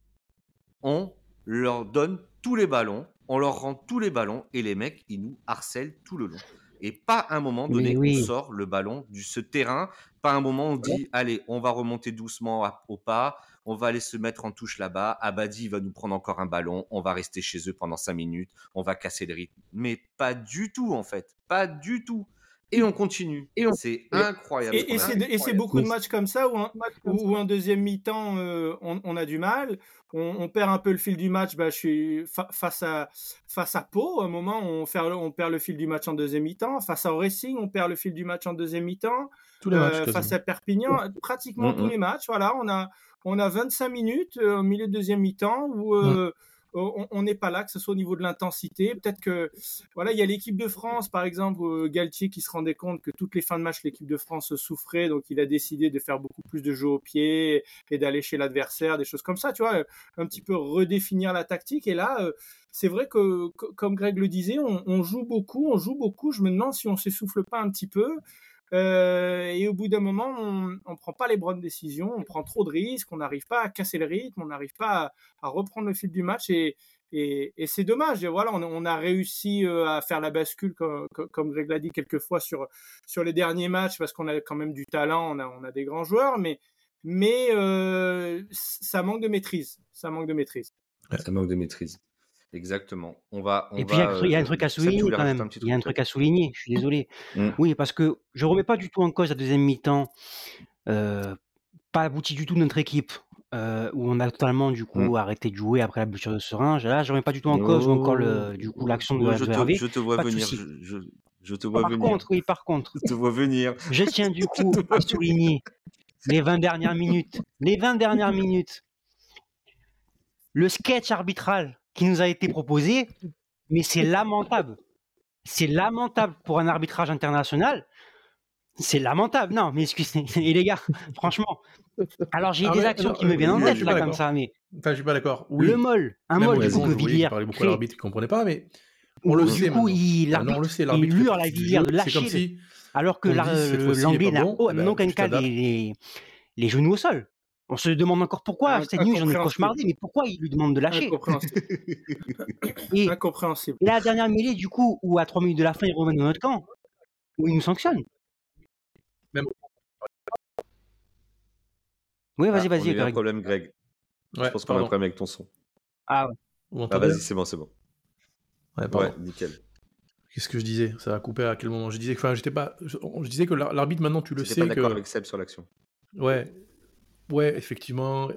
On leur donne tous les ballons, on leur rend tous les ballons et les mecs, ils nous harcèlent tout le long. Et pas un moment donné,
Mais
on
oui.
sort le ballon de ce terrain. Pas un moment, on dit, allez, on va remonter doucement à- au pas, on va aller se mettre en touche là-bas. Abadi va nous prendre encore un ballon, on va rester chez eux pendant 5 minutes, on va casser le rythme. Mais pas du tout, en fait. Pas du tout. Et on continue. Et c'est incroyable.
Et, c'est et beaucoup de matchs comme ça où, un, où, où un deuxième mi-temps, euh, on, on a du mal. On, on perd un peu le fil du match. Bah, je suis fa- face à face à Pau. À un moment, on, fait, on perd le fil du match en deuxième mi-temps. Face à Racing, on perd le fil du match en deuxième mi-temps. Euh, face à Perpignan, pratiquement
Mm,
tous
mm.
les matchs. Voilà, on a on a 25 minutes euh, au milieu de deuxième mi-temps où euh, on n'est pas là, que ce soit au niveau de l'intensité. Peut-être que voilà, il y a l'équipe de France, par exemple, euh, Galtier qui se rendait compte que toutes les fins de match, l'équipe de France souffrait, donc il a décidé de faire beaucoup plus de jeux au pied et d'aller chez l'adversaire, des choses comme ça, tu vois, euh, un petit peu redéfinir la tactique. Et là, euh, c'est vrai que, co- comme Greg le disait, on, on joue beaucoup, on joue beaucoup. Je me demande si on s'essouffle pas un petit peu. Euh, et au bout d'un moment, on ne prend pas les bonnes décisions, on prend trop de risques, on n'arrive pas à casser le rythme, on n'arrive pas à, reprendre le fil du match et, c'est dommage. Et voilà, on, a réussi euh, à faire la bascule, comme Greg l'a dit quelques fois sur, sur les derniers matchs, parce qu'on a quand même du talent, on a, on a des grands joueurs, mais, mais euh, ça manque de maîtrise. Ça manque de maîtrise.
Ça manque de maîtrise. Exactement. On va. On
Et puis il y a un truc-
euh,
truc à souligner quand même. Il y a un truc à souligner, je suis désolé.
Mm.
Oui, parce que je remets pas du tout en cause la deuxième mi-temps, euh, pas abouti du tout de notre équipe, euh, où on a totalement du coup
Mm.
arrêté de jouer après la blessure de Seringe. Là, je remets pas du tout en cause ou encore le, du coup l'action de,
je,
de
te,
Hervé.
je te vois
pas
venir.
souci.
Je, je- je te vois
Par
venir.
contre, oui, par contre,
Je te vois venir.
je tiens du coup à souligner les 20 dernières minutes. Les 20 dernières minutes. Le sketch arbitral qui nous a été proposé, mais c'est lamentable. C'est lamentable pour un arbitrage international. C'est lamentable. Non, mais excusez. Et les gars, franchement. Alors j'ai
Ah,
des actions
non,
qui me
euh,
viennent en tête là comme ça, mais
Enfin, je suis pas d'accord. Oui.
le moll, un
au
du coup que Villiers
il parlait beaucoup à l'arbitre qui comprenait pas, mais on le sait
coup il,
Ah non, on le sait,
l'arbitre, il hurle à Villiers de lâcher,
si
alors que
il
l'anglais n'a en aucun cas les genoux au sol. On se demande encore pourquoi, cette nuit j'en ai cauchemardé, mais pourquoi il lui demande de lâcher?
Incompréhensible.
Et
Incompréhensible.
la dernière mêlée, du coup, où à 3 minutes de la fin, il revient dans notre camp, où il nous sanctionne.
Même-
Oui,
Ah,
vas-y,
on a
vas-y,
eu un
Greg.
problème, Greg.
Ouais,
je pense qu'on a un problème avec ton son.
Ah ouais.
Ah, vas-y, c'est bon, c'est bon.
Ouais.
Ouais, nickel.
Qu'est-ce que je disais? Ça a coupé à quel moment? Je disais que, enfin, j'étais pas. Je, je disais que l'ar- l'arbitre maintenant, tu le sais
pas
que.
d'accord avec Seb sur l'action.
Ouais, ouais, effectivement,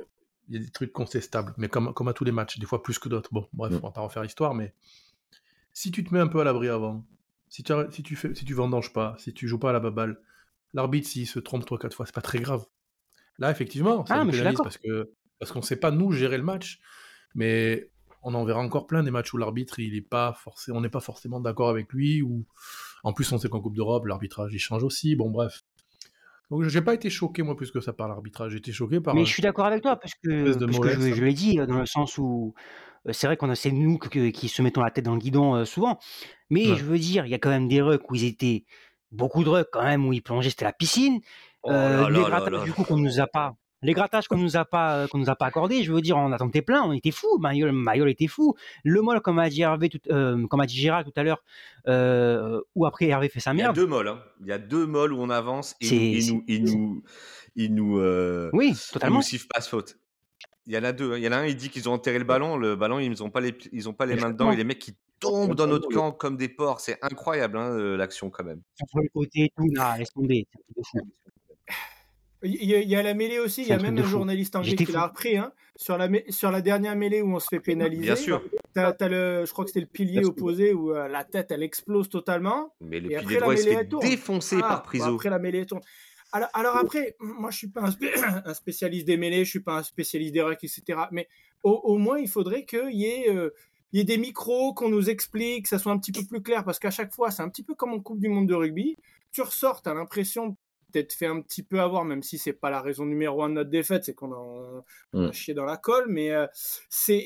il y a des trucs contestables, mais comme, comme à tous les matchs, des fois plus que d'autres. Bon, bref,
Mm.
on va pas refaire l'histoire, mais si tu te mets un peu à l'abri avant, Si tu, si tu, fais, si tu vendanges pas, si tu joues pas à la baballe, l'arbitre, s'il se trompe 3-4 fois, c'est pas très grave. Là, effectivement, ça ah, nous pénalise parce que parce qu'on sait pas, nous, gérer le match. Mais on en verra encore plein des matchs où l'arbitre, il est pas forcément, on n'est pas forcément d'accord avec lui, ou en plus, on sait qu'en Coupe d'Europe, l'arbitrage, il change aussi. Bon, bref. Donc, j'ai pas été choqué, moi, plus que ça, par l'arbitrage. J'ai été choqué par.
Mais je suis d'accord avec toi, parce que, je, l'ai dit, dans le sens où euh, c'est vrai qu'on a c'est nous qui se mettons la tête dans le guidon euh, souvent, mais je veux dire, il y a quand même des rucks où ils étaient beaucoup de rucks quand même où ils plongeaient, c'était la piscine. Oh euh, les du coup qu'on nous a pas, les grattages qu'on nous a pas euh, qu'on nous a pas accordés, je veux dire, on attendait plein, on était fou. Mayol, était fou. Le mol, comme a dit Hervé, tout, euh, comme a dit Gérald tout à l'heure, euh, où après Hervé fait sa merde.
Il y a deux molles. Hein. Il y a deux molles où on avance et il nous, il nous, il nous, euh,
oui, totalement.
nous passe faute. Il y en a deux. Hein. Il y en a un, il dit qu'ils ont enterré le ballon. Le ballon, ils n'ont pas les, ils ont pas les mains dedans. Et les mecs qui tombent dans notre camp comme des porcs. C'est incroyable hein, l'action quand même.
Sur le côté, tout, laisse tomber.
Il y, a, la mêlée aussi, il y a même un journaliste anglais qui l'a repris. Hein, sur, la, sur la dernière mêlée où on se fait pénaliser.
Bien sûr.
As, le, je crois que c'était le pilier opposé où euh, la tête elle explose totalement.
Mais le pilier droit il se fait défoncer par ah, Priso.
Après la mêlée tourne. Alors, alors après, moi je suis pas un, spécialiste des mêlées, je suis pas un spécialiste des règles, etc. Mais au, moins il faudrait qu'il y ait. Euh, il y ait des micros, qu'on nous explique, que ça soit un petit peu plus clair, parce qu'à chaque fois, c'est un petit peu comme en Coupe du Monde de rugby. Tu ressors, tu as l'impression peut-être fait un petit peu avoir, même si c'est pas la raison numéro un de notre défaite, c'est qu'on a, mm. chié dans la colle, mais euh, c'est,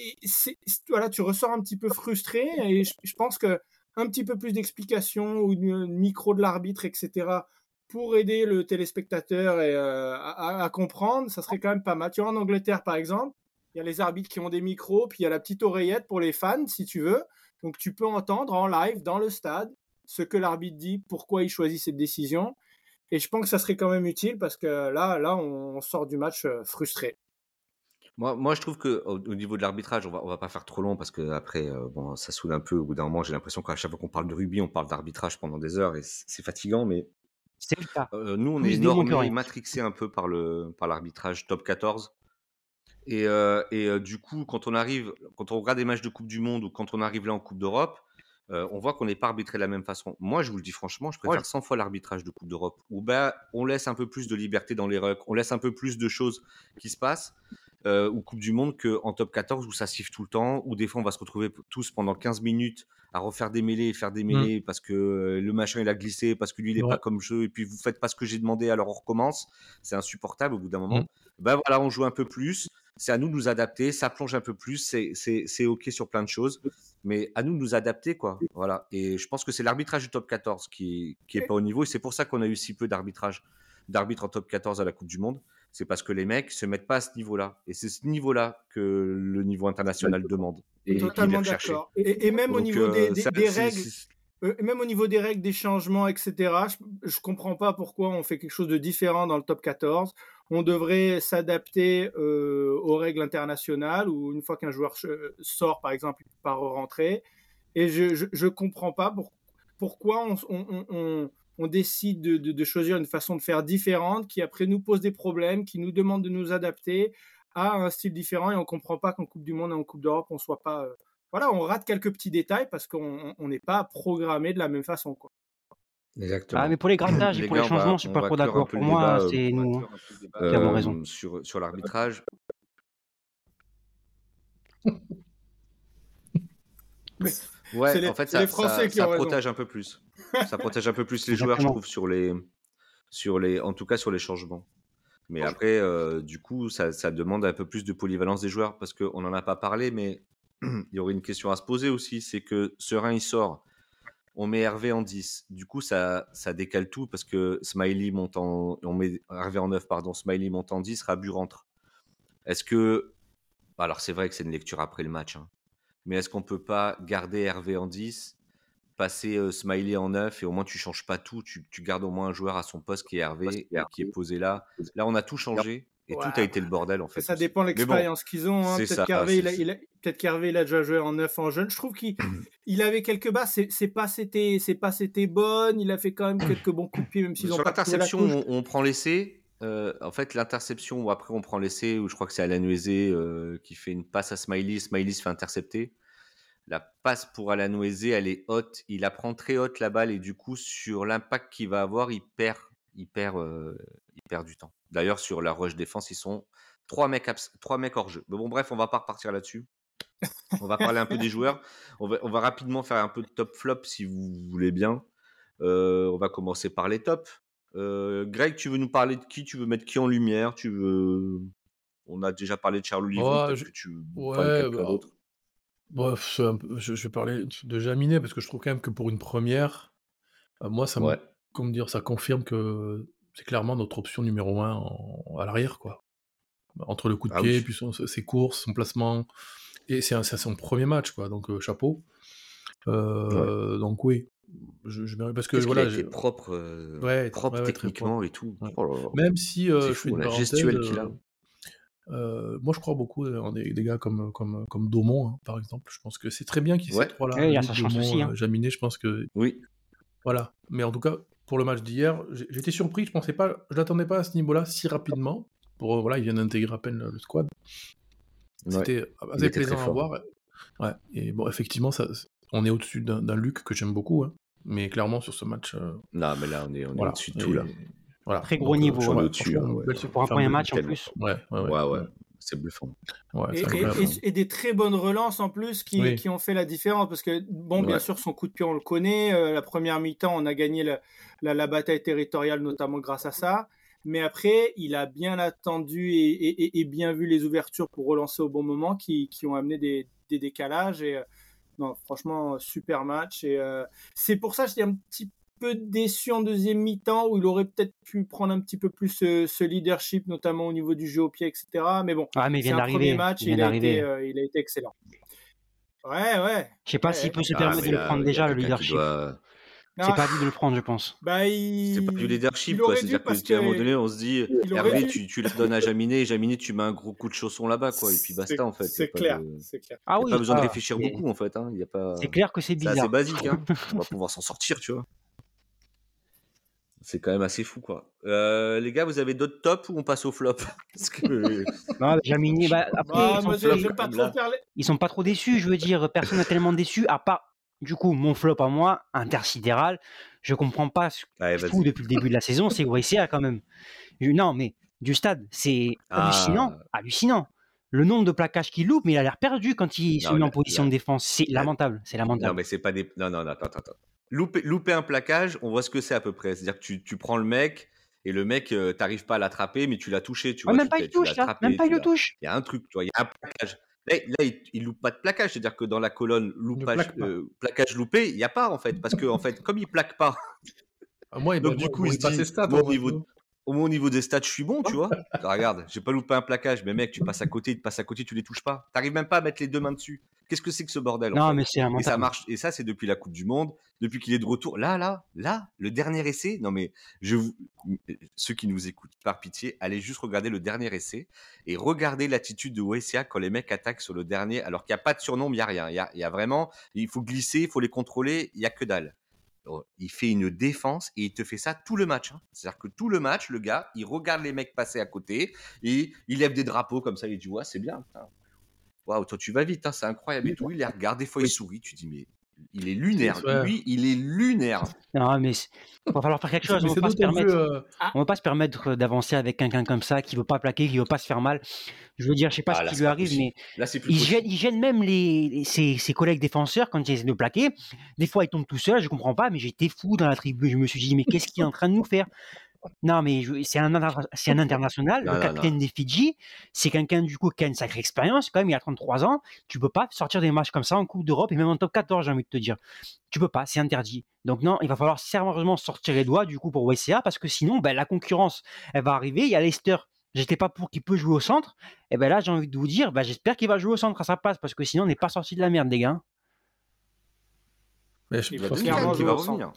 voilà, tu ressors un petit peu frustré et je, pense que un petit peu plus d'explications ou de micro de l'arbitre, etc., pour aider le téléspectateur et, euh, à, comprendre, ça serait quand même pas mal. Tu vois, en Angleterre, par exemple, il y a les arbitres qui ont des micros, puis il y a la petite oreillette pour les fans, si tu veux. Donc tu peux entendre en live, dans le stade, ce que l'arbitre dit, pourquoi il choisit cette décision. Et je pense que ça serait quand même utile parce que là, là, on sort du match euh, frustré.
Moi, moi, je trouve que au, niveau de l'arbitrage, on va, on va pas faire trop long parce que après, euh, bon, ça saoule un peu. Au bout d'un moment, j'ai l'impression qu'à chaque fois qu'on parle de rugby, on parle d'arbitrage pendant des heures et c'est fatigant. Mais
c'est le cas.
Euh, nous, on est énormément matrixé un peu par le par l'arbitrage top 14. Et, et du coup, quand on arrive, quand on regarde des matchs de Coupe du Monde ou quand on arrive là en Coupe d'Europe, euh, on voit qu'on n'est pas arbitré de la même façon. Moi, je vous le dis franchement, je préfère 100 fois l'arbitrage de Coupe d'Europe, où ben, on laisse un peu plus de liberté dans les rucks, on laisse un peu plus de choses qui se passent, euh, ou Coupe du Monde qu'en top 14 où ça siffle tout le temps, où des fois on va se retrouver tous pendant 15 minutes à refaire des mêlées et faire des mmh. mêlées parce que euh, le machin il a glissé, parce que lui il n'est pas comme jeu, et puis vous faites pas ce que j'ai demandé, alors on recommence. C'est insupportable au bout d'un moment. Mmh. Ben voilà, on joue un peu plus, c'est à nous de nous adapter, ça plonge un peu plus, c'est ok sur plein de choses mais à nous de nous adapter, quoi. Voilà. Et je pense que c'est l'arbitrage du top 14 qui, qui est pas au niveau. Et c'est pour ça qu'on a eu si peu d'arbitrage, d'arbitres en top 14 à la Coupe du Monde. C'est parce que les mecs se mettent pas à ce niveau-là. Et c'est ce niveau-là que le niveau international demande.
Et Totalement d'accord. Et, même au niveau des, règles. même au niveau des règles, des changements, etc., je, je comprends pas pourquoi on fait quelque chose de différent dans le top 14 on devrait s'adapter euh, aux règles internationales où une fois qu'un joueur sort, par exemple, il peut pas rentrer. Et je ne comprends pas pourquoi on, décide de, choisir une façon de faire différente qui après nous pose des problèmes, qui nous demande de nous adapter à un style différent et on comprend pas qu'en Coupe du Monde et en Coupe d'Europe on soit pas euh, voilà on rate quelques petits détails parce qu'on n'est pas programmé de la même façon quoi.
Ah, mais pour les grattages et pour les changements, je suis pas trop d'accord. Pour moi, c'est nous qui avons raison.
Sur, sur l'arbitrage. ouais, en fait, ça, ça, protège un peu plus. Ça protège un peu plus les joueurs, je trouve, sur les, sur les, en tout cas sur les changements. Mais après, euh, du coup, ça, ça, demande un peu plus de polyvalence des joueurs parce qu'on n'en a pas parlé, mais il y aurait une question à se poser aussi. C'est que Serein, il sort on met Hervé en 10. Du coup, ça, ça décale tout parce que Smiley monte en. On met Hervé en 9, pardon. Smiley monte en 10, Rabu rentre. Est-ce que. Alors, c'est vrai que c'est une lecture après le match. Hein, mais est-ce qu'on peut pas garder Hervé en 10, passer euh, Smiley en 9 et au moins tu changes pas tout tu, gardes au moins un joueur à son poste qui est Hervé, qui est posé là. Là, on a tout changé. Et tout a été le bordel en fait.
Ça dépend de l'expérience qu'ils ont. Hein. Peut-être qu'Hervé, il, a, peut il a déjà joué en 9 en jeune. Je trouve qu'il il avait quelques bas. C'est pas c'était c'est pas c'était bonne. Il a fait quand même quelques bons coups de pied même s'ils ont
Sur l'interception, on, on, prend l'essai. Euh, en fait, l'interception où après on prend l'essai, où je crois que c'est Alan euh, qui fait une passe à Smiley, Smiley se fait intercepter. La passe pour Alanoese, elle est haute. Il la prend très haute la balle et du coup, sur l'impact qu'il va avoir, il perd, il perd, euh, il perd du temps. D'ailleurs, sur la rush défense, ils sont trois mecs, trois mecs hors jeu. Mais bon, bref, on va pas repartir là-dessus. On va parler un peu des joueurs. On va, on va, rapidement faire un peu de top flop si vous voulez bien. Euh, on va commencer par les tops. Euh, Greg, tu veux nous parler de qui? Tu veux mettre qui en lumière? Tu veux On a déjà parlé de Charles Olivier.
Oh, je... tu ouais, bah, Bref, je, vais parler de Jaminet parce que je trouve quand même que pour une première, euh, moi, ça me, comment dire, ça confirme que c'est clairement notre option numéro un à l'arrière, quoi. Entre le coup de ah pied, puis ses courses, son placement, et c'est son premier match, quoi. Donc euh, chapeau. Euh, donc oui, je, je parce que voilà,
il propre, propre techniquement et tout?
Oh Même si je fais une gestuelle qu'il a. Euh, moi, je crois beaucoup en des, gars comme, comme, comme Daumont, hein, par exemple. Je pense que c'est très bien qu'il ouais. ces trois-là.
il y a sa chance aussi. Hein.
Euh, Jaminet, je pense que.
Oui.
Voilà. Mais en tout cas, pour le match d'hier, j'étais surpris. Je pensais pas, je l'attendais pas à ce niveau-là si rapidement. Pour euh, voilà, il vient d'intégrer à peine le, squad. C'était assez plaisant à voir. Ouais. Et bon, effectivement, ça, on est au-dessus d'un Luc que j'aime beaucoup. Hein. Mais clairement, sur ce match.
Non, mais là, on est, on est au-dessus de tout, là.
Très gros niveau. pour un premier match en plus.
Ouais, ouais, ouais. C'est bluffant.
et, des très bonnes relances en plus qui, qui, ont fait la différence. Parce que, bon, bien sûr, son coup de pied, on le connaît. Euh, la première mi-temps, on a gagné la, la, bataille territoriale, notamment grâce à ça. Mais après, il a bien attendu et, bien vu les ouvertures pour relancer au bon moment qui, qui ont amené des, des décalages. Et euh, non, franchement, super match. Et euh, c'est pour ça que je dis un petit peu déçu en deuxième mi-temps où il aurait peut-être pu prendre un petit peu plus ce, leadership, notamment au niveau du jeu au pied, etc. Mais bon,
ah, mais c'est un premier
match, il, a été, euh, il a été excellent. Ouais, ouais.
Je sais pas s'il peut se permettre de le prendre déjà, le leadership. C'est pas dit de le prendre, je pense.
Bah, il...
C'est pas du leadership, C'est-à-dire qu'à un moment donné, on se dit, Hervé, tu, tu la donnes à Jaminet, et Jaminet, tu mets un gros coup de chausson là-bas, quoi. Et puis basta, en fait.
C'est clair. C'est clair.
Ah oui. Pas besoin de réfléchir beaucoup, en fait. Hein. Pas...
C'est clair que c'est bizarre. C'est
assez basique, hein. On va pouvoir s'en sortir, tu vois. C'est quand même assez fou, quoi. Euh, les gars, vous avez d'autres tops ou on passe au flop? Parce que...
Non, Jamini, bah, après, ah, ils, sont pas trop ils sont pas trop déçus, je veux dire. Personne n'a tellement déçu, à part, du coup, mon flop à moi, intersidéral. Je comprends pas ce que je fous depuis le début de la saison, c'est YCA quand même. Non, mais du stade, c'est ah. hallucinant, hallucinant. Le nombre de plaquages qu'il loupe, mais il a l'air perdu quand il se met en position de défense. C'est lamentable, c'est lamentable.
Non, mais c'est pas des. Non, non, non, attends, attends louper, un plaquage, on voit ce que c'est à peu près. C'est-à-dire que tu, prends le mec et le mec, euh, t'arrives pas à l'attraper, mais tu l'as touché. Tu vois,
même, pas il touche, même pas il le touche.
Il y a un truc, tu vois, il y a un plaquage. Là, il, il, loupe pas de plaquage, c'est-à-dire que dans la colonne loupage, euh, plaquage loupé, il n'y a pas en fait, parce que en fait, comme il plaque pas,
ah, moi, donc du coup, il, se dit,
stats, au, niveau, au moins au niveau des stats, je suis bon, tu vois. regarde, j'ai pas loupé un plaquage, mais mec, tu passes à côté, tu passes à côté, tu les touches pas. T'arrives même pas à mettre les deux mains dessus. Qu'est-ce que c'est que ce bordel
Non, mais c'est un
Et ça marche. Et ça, c'est depuis la Coupe du Monde, depuis qu'il est de retour. Là, là, là, le dernier essai. Non, mais je vous, ceux qui nous écoutent, par pitié, allez juste regarder le dernier essai et regardez l'attitude de Wesia quand les mecs attaquent sur le dernier, alors qu'il n'y a pas de surnombre, il n'y a rien. Il y a, y a, vraiment, il faut glisser, il faut les contrôler, il y a que dalle. Oh, il fait une défense et il te fait ça tout le match. Hein. C'est-à-dire que tout le match, le gars, il regarde les mecs passer à côté et il lève des drapeaux comme ça. Il dit ouais, c'est bien waouh, toi tu vas vite, hein, c'est incroyable et tout. Il les regarde, des fois il sourit, tu dis mais il est lunaire. Lui, il est lunaire.
Non, mais il va falloir faire quelque chose. On ne va, pas se permettre, euh, va pas se permettre d'avancer avec quelqu'un comme ça qui veut pas plaquer, qui veut pas se faire mal. Je veux dire, je sais pas ah, ce qui lui arrive, mais il, gêne, il, gêne, même les, ses, ses, collègues défenseurs quand ils essaient de plaquer. Des fois, il tombe tout seul, je comprends pas, mais j'étais fou dans la tribu. Je me suis dit, mais qu'est-ce qu'il est en train de nous faire? Non, mais c'est un, un international. le capitaine des Fidji, c'est quelqu'un du coup qui a une sacrée expérience. Quand même, il a 33 ans. Tu peux pas sortir des matchs comme ça en Coupe d'Europe et même en top 14, j'ai envie de te dire. Tu peux pas, c'est interdit. Donc non, il va falloir sérieusement sortir les doigts du coup pour WCA parce que sinon, ben, la concurrence, elle va arriver. Il y a Leicester. J'étais pas pour qu'il peut jouer au centre. Et ben là, j'ai envie de vous dire, ben, j'espère qu'il va jouer au centre à sa place parce que sinon, on n'est pas sorti de la merde, les gars.
Mais je pense qu'il va revenir.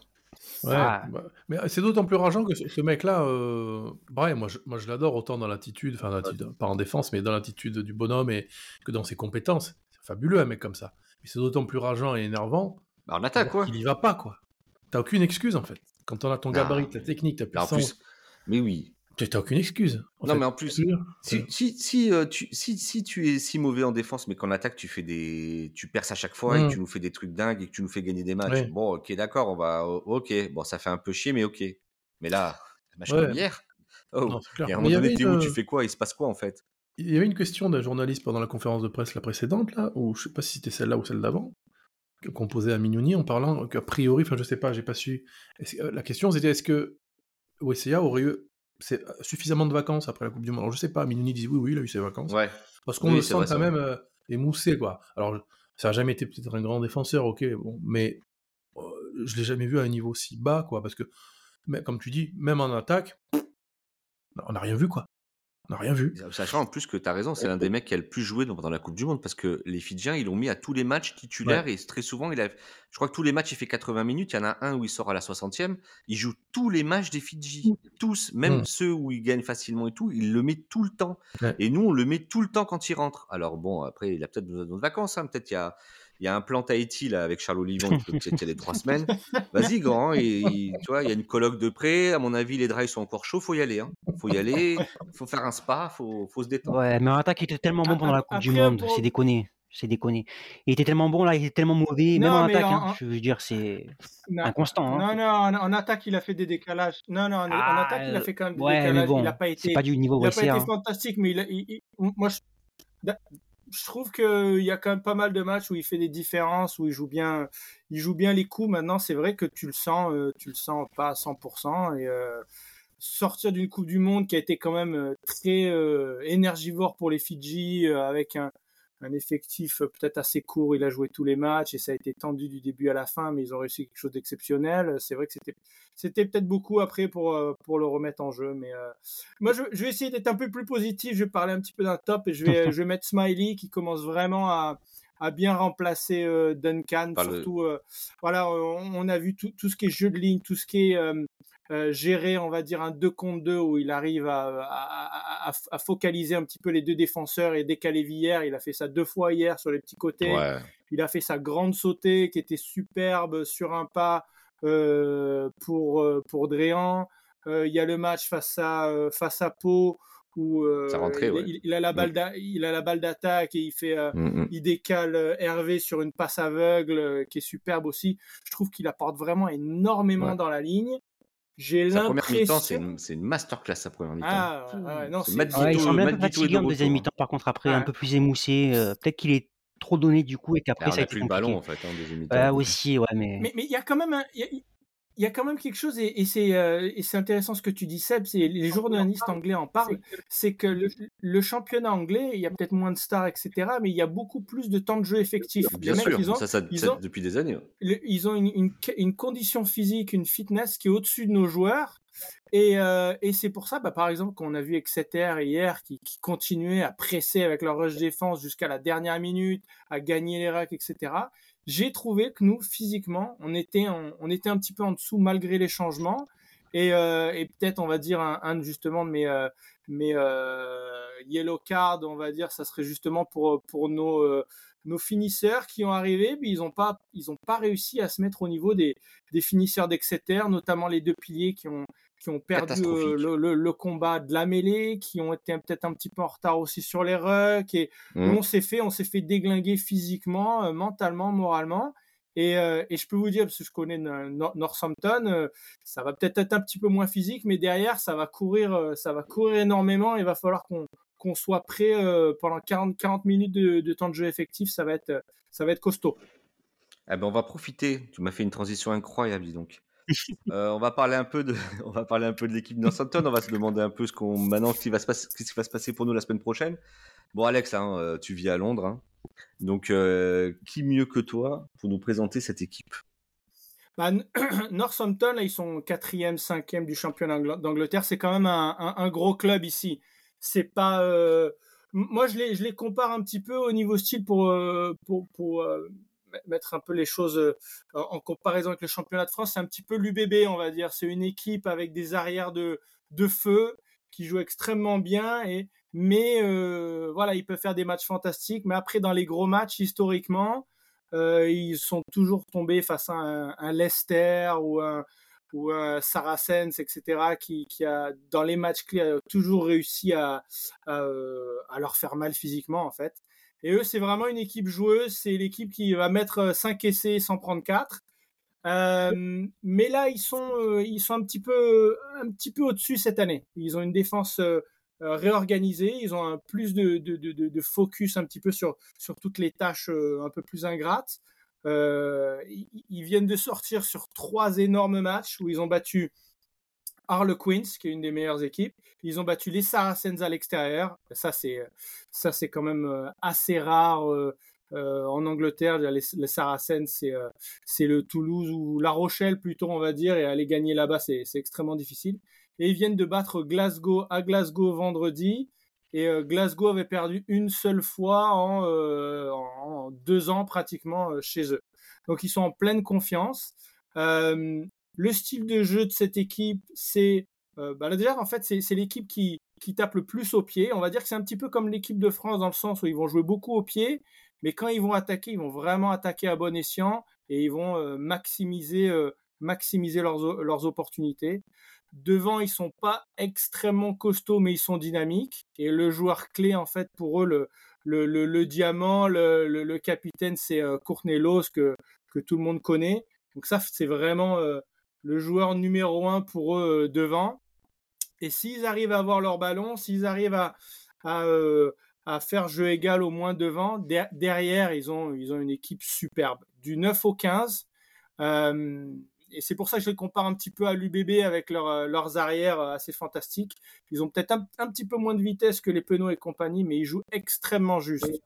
Ouais, ah. bah, mais c'est d'autant plus rageant que ce, mec-là, euh, moi je, moi je l'adore autant dans l'attitude, enfin pas en défense, mais dans l'attitude du bonhomme et que dans ses compétences. C'est fabuleux un mec comme ça. Mais c'est d'autant plus rageant et énervant.
Bah, en attaque quoi.
Il y va pas quoi. T'as aucune excuse en fait. Quand on a ton gabarit, ta technique, ta puissance.
mais oui.
Tu n'as aucune excuse.
non, mais en plus, si, si, si, euh, tu, si, si, tu es si mauvais en défense, mais qu'en attaque, tu fais des, tu perces à chaque fois et que mmh. tu nous fais des trucs dingues et que tu nous fais gagner des matchs. Bon, ok, d'accord, on va, ok, bon, ça fait un peu chier, mais ok. Mais là, match comme hier. Oh, et à un moment donné, où tu fais quoi Il se passe quoi en fait?
Il y avait une question d'un journaliste pendant la conférence de presse la précédente, là, ou je sais pas si c'était celle-là ou celle d'avant, qu'on posait à Mignoni en parlant qu'a priori, enfin je sais pas, j'ai pas su. Euh, la question c'était est-ce que OSCA aurait eu c'est euh, suffisamment de vacances après la Coupe du Monde. Alors je sais pas, Minoni dit oui, oui, il a eu ses vacances.
Ouais.
Parce qu'on le sent quand même euh, émoussé, quoi. Alors ça n'a jamais été peut-être un grand défenseur, ok, bon, mais euh, je l'ai jamais vu à un niveau si bas, quoi. Parce que, mais, comme tu dis, même en attaque, on n'a rien vu, quoi. On n'a rien vu.
Sachant en plus que tu as raison, c'est l'un des mecs qui a le plus joué pendant la Coupe du Monde parce que les Fidjiens, ils l'ont mis à tous les matchs titulaires et très souvent, il a, je crois que tous les matchs, il fait 80 minutes. Il y en a un où il sort à la 60e. Il joue tous les matchs des Fidji, mmh. tous, même mmh. ceux où il gagne facilement et tout. Il le met tout le temps. Et nous, on le met tout le temps quand il rentre. Alors bon, après, il a peut-être besoin de vacances. Hein. Peut-être il y a il y a un plan Tahiti là avec Charles Olivon qui y aller trois semaines. Vas-y grand, et, tu vois, il y a une colloque de près. À mon avis, les drives sont encore chauds. Faut y aller. Hein. Faut y aller. Faut faire un spa. Faut, faut se détendre.
Ouais, mais en attaque, il était tellement bon pendant la Coupe du Monde. C'est déconné. C'est déconné. Il était tellement bon là, il était tellement mauvais, même en attaque. Hein, je veux dire, c'est inconstant.
Hein. Non, non, en, attaque, il a fait des décalages. Non, non, en, ah, attaque, il a fait quand même des décalages. il n'a pas été.
Pas du niveau
il n'a pas été fantastique, mais il, moi, je, je trouve qu'il y a quand même pas mal de matchs où il fait des différences, où il joue bien, il joue bien les coups. Maintenant, c'est vrai que tu le sens, euh, tu le sens pas à 100%. Et euh, sortir d'une Coupe du Monde qui a été quand même euh, très énergivore pour les Fidji, avec un, un effectif euh, peut-être assez court. Il a joué tous les matchs et ça a été tendu du début à la fin, mais ils ont réussi quelque chose d'exceptionnel. C'est vrai que c'était, c'était peut-être beaucoup après pour, euh, pour le remettre en jeu. Mais euh, moi, je, vais essayer d'être un peu plus positif. Je vais parler un petit peu d'un top et je vais, je vais mettre Smiley qui commence vraiment à, à bien remplacer Duncan. surtout, voilà, on, a vu tout, tout, ce qui est jeu de ligne, tout ce qui est euh, gérer, on va dire, un 2 contre 2 où il arrive à, focaliser un petit peu les deux défenseurs et décaler Villiers. Il a fait ça deux fois hier sur les petits côtés. Il a fait sa grande sautée qui était superbe sur un pas euh, pour, euh, pour Dréan. il y a le match face à, face à Pau où il, a la balle il a la balle d'attaque et il fait mmh, mmh. il décale Hervé sur une passe aveugle qui est superbe aussi je trouve qu'il apporte vraiment énormément dans la ligne j'ai l'impression.
c'est une, une, masterclass sa première mi-temps.
Ah, ouais, non,
c'est ouais, il semble un peu fatigué en deuxième mi-temps, par contre, après, un peu plus émoussé. Euh, peut-être qu'il est trop donné du coup et qu'après ça a été
plus le ballon en fait en
deuxième mi-temps. Bah, aussi, ouais, mais.
Mais il y a quand même un, il y a quand même quelque chose, et, euh, et c'est intéressant ce que tu dis, Seb, c'est les journalistes anglais en parlent, c'est que le, championnat anglais, il y a peut-être moins de stars, etc., mais il y a beaucoup plus de temps de jeu effectif.
Bien sûr, ils ont, ça, ça, depuis des années.
ils ont une, une, condition physique, une fitness qui est au-dessus de nos joueurs, et, euh, et c'est pour ça, bah, par exemple, qu'on a vu Exeter hier qui, qui continuait à presser avec leur rush défense jusqu'à la dernière minute, à gagner les racks, etc j'ai trouvé que nous, physiquement, on était, on, était un petit peu en dessous malgré les changements. Et, euh, et peut-être, on va dire, un, justement de mes, euh, mes euh, yellow cards, on va dire, ça serait justement pour, pour nos, nos finisseurs qui ont arrivé, mais ils n'ont pas, pas réussi à se mettre au niveau des, des finisseurs d'Exeter, notamment les deux piliers qui ont, qui ont perdu euh, le, le, combat de la mêlée, qui ont été peut-être un petit peu en retard aussi sur les rucks. Et mmh. on s'est fait, on s'est fait déglinguer physiquement, euh, mentalement, moralement. Et, euh, et, je peux vous dire, parce que je connais Northampton, ça va peut-être être un petit peu moins physique, mais derrière, ça va courir, ça va courir énormément. Il va falloir qu'on qu'on soit prêt pendant 40, 40 minutes de, de, temps de jeu effectif. Ça va être, ça va être costaud.
Eh ben, on va profiter. Tu m'as fait une transition incroyable, dis donc. Euh, on va parler un peu de, on va parler un peu de l'équipe Northampton. On va se demander un peu ce qu'on, maintenant, ce qui va se passer, ce qui va se passer pour nous la semaine prochaine. Bon, Alex, hein, euh, tu vis à Londres, hein. donc euh, qui mieux que toi pour nous présenter cette équipe?
Bah, Northampton, ils sont quatrième, cinquième du championnat d'Angleterre. C'est quand même un, gros club ici. C'est pas, moi je les, je les compare un petit peu au niveau style pour, pour, pour mettre un peu les choses euh, en comparaison avec le championnat de France, c'est un petit peu l'UBB, on va dire. C'est une équipe avec des arrières de, de feu qui joue extrêmement bien et mais euh, voilà, ils peuvent faire des matchs fantastiques. Mais après, dans les gros matchs, historiquement, euh, ils sont toujours tombés face à un, Leicester ou un, ou un Saracens, etc., qui, a, dans les matchs clés, toujours réussi à, à, leur faire mal physiquement, en fait. Et eux, c'est vraiment une équipe joueuse. C'est l'équipe qui va mettre 5 essais sans prendre 4. Euh, mais là, ils sont, euh, un petit peu, au-dessus cette année. Ils ont une défense euh, réorganisée. Ils ont plus de, focus un petit peu sur, toutes les tâches un peu plus ingrates. Ils, ils, viennent de sortir sur trois énormes matchs où ils ont battu Harlequins, qui est une des meilleures équipes. Ils ont battu les Saracens à l'extérieur. Ça, c'est, ça, c'est quand même assez rare. Euh, en Angleterre, les, Saracens, euh, c'est le Toulouse ou La Rochelle plutôt, on va dire, et aller gagner là-bas, c'est extrêmement difficile. Et ils viennent de battre Glasgow à Glasgow vendredi. Et euh, Glasgow avait perdu une seule fois en deux ans pratiquement chez eux. Donc ils sont en pleine confiance. le style de jeu de cette équipe, c'est bah déjà en fait c'est l'équipe qui, tape le plus au pied. On va dire que c'est un petit peu comme l'équipe de France dans le sens où ils vont jouer beaucoup au pied, mais quand ils vont attaquer, ils vont vraiment attaquer à bon escient et ils vont euh, maximiser, euh, leurs, opportunités. Devant, ils sont pas extrêmement costauds, mais ils sont dynamiques. Et le joueur clé, en fait, pour eux, le, diamant, le, capitaine, c'est euh, Courtney que, que tout le monde connaît. Donc ça, c'est vraiment le joueur numéro un pour eux devant. Et s'ils arrivent à avoir leur ballon, s'ils arrivent à, à, à faire jeu égal au moins devant. derrière, ils ont, ils ont une équipe superbe. Du 9 au 15. Euh, et c'est pour ça que je les compare un petit peu à l'UBB avec leur, leurs arrières assez fantastiques. Ils ont peut-être un, petit peu moins de vitesse que les Penaud et compagnie, mais ils jouent extrêmement juste.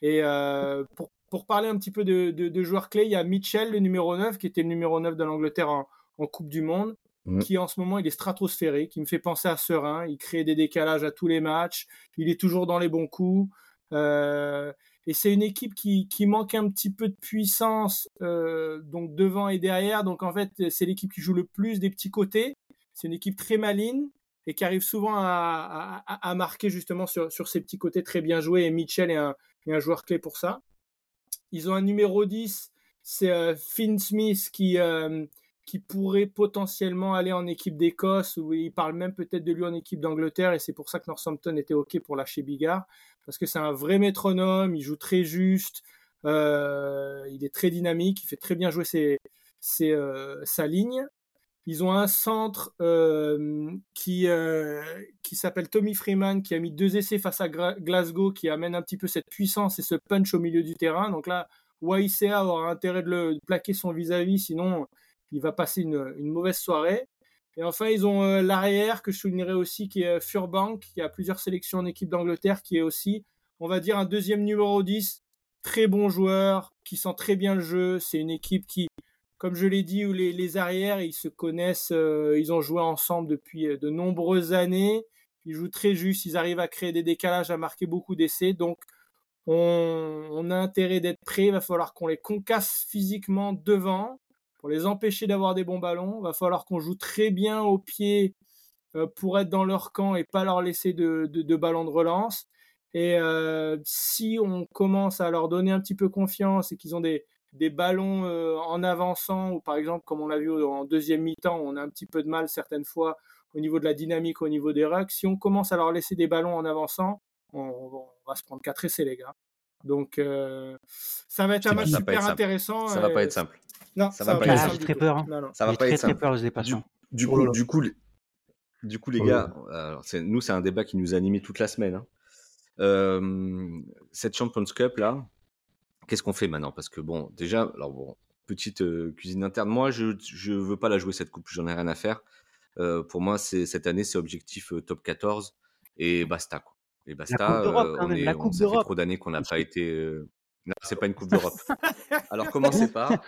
Et euh, pour, pour, parler un petit peu de, de, joueurs clés, il y a Mitchell, le numéro 9, qui était le numéro 9 de l'Angleterre en, en Coupe du Monde. Mmh. qui en ce moment il est stratosphérique, qui me fait penser à Serein, il crée des décalages à tous les matchs, il est toujours dans les bons coups. Euh, et c'est une équipe qui, qui, manque un petit peu de puissance, euh, donc devant et derrière. Donc en fait, c'est l'équipe qui joue le plus des petits côtés. C'est une équipe très maligne et qui arrive souvent à, à, marquer justement sur, sur ces petits côtés très bien joués. Et Mitchell est un, est un joueur clé pour ça. Ils ont un numéro 10, c'est euh, Finn Smith qui, qui pourrait potentiellement aller en équipe d'Écosse, ou il parle même peut-être de lui en équipe d'Angleterre, et c'est pour ça que Northampton était OK pour lâcher Bigard, parce que c'est un vrai métronome, il joue très juste, euh, il est très dynamique, il fait très bien jouer euh, sa ligne. Ils ont un centre euh, qui, qui s'appelle Tommy Freeman, qui a mis deux essais face à Glasgow, qui amène un petit peu cette puissance et ce punch au milieu du terrain. Donc là, YCA aura intérêt de, le, plaquer son vis-à-vis, sinon il va passer une, mauvaise soirée. Et enfin, ils ont euh, l'arrière que je soulignerai aussi, qui est euh, Furbank, qui a plusieurs sélections en équipe d'Angleterre, qui est aussi, on va dire, un deuxième numéro 10, très bon joueur, qui sent très bien le jeu. C'est une équipe qui, comme je l'ai dit, où les, arrières, ils se connaissent, euh, ils ont joué ensemble depuis de nombreuses années. Ils jouent très juste, ils arrivent à créer des décalages, à marquer beaucoup d'essais. Donc, on, on a intérêt d'être prêt. Il va falloir qu'on les concasse physiquement devant pour les empêcher d'avoir des bons ballons. Il va falloir qu'on joue très bien au pied euh, pour être dans leur camp et pas leur laisser de, de, de ballons de relance. Et euh, si on commence à leur donner un petit peu confiance et qu'ils ont des, des ballons euh, en avançant, ou par exemple, comme on l'a vu en deuxième mi-temps, on a un petit peu de mal certaines fois au niveau de la dynamique, au niveau des rucks. Si on commence à leur laisser des ballons en avançant, on, on va se prendre quatre essais, les gars. Donc, euh, ça va être un match super intéressant.
Ça va pas être simple.
Non, ça, va, pas être simple. très peur.
Ça va pas être.
Très peur des
du, du, coup, du coup, du coup, les oh gars, alors nous, c'est un débat qui nous a animé toute la semaine. Hein. Euh, cette Champions Cup là, qu'est-ce qu'on fait maintenant? Parce que bon, déjà, alors bon, petite euh, cuisine interne. Moi, je je veux pas la jouer cette coupe. J'en ai rien à faire. Euh, pour moi, c'est cette année, c'est objectif top 14 et basta quoi. Et basta. on est, la coupe ça fait trop d'années qu'on n'a pas été. Non, c'est pas une Coupe d'Europe. Alors commencez pas.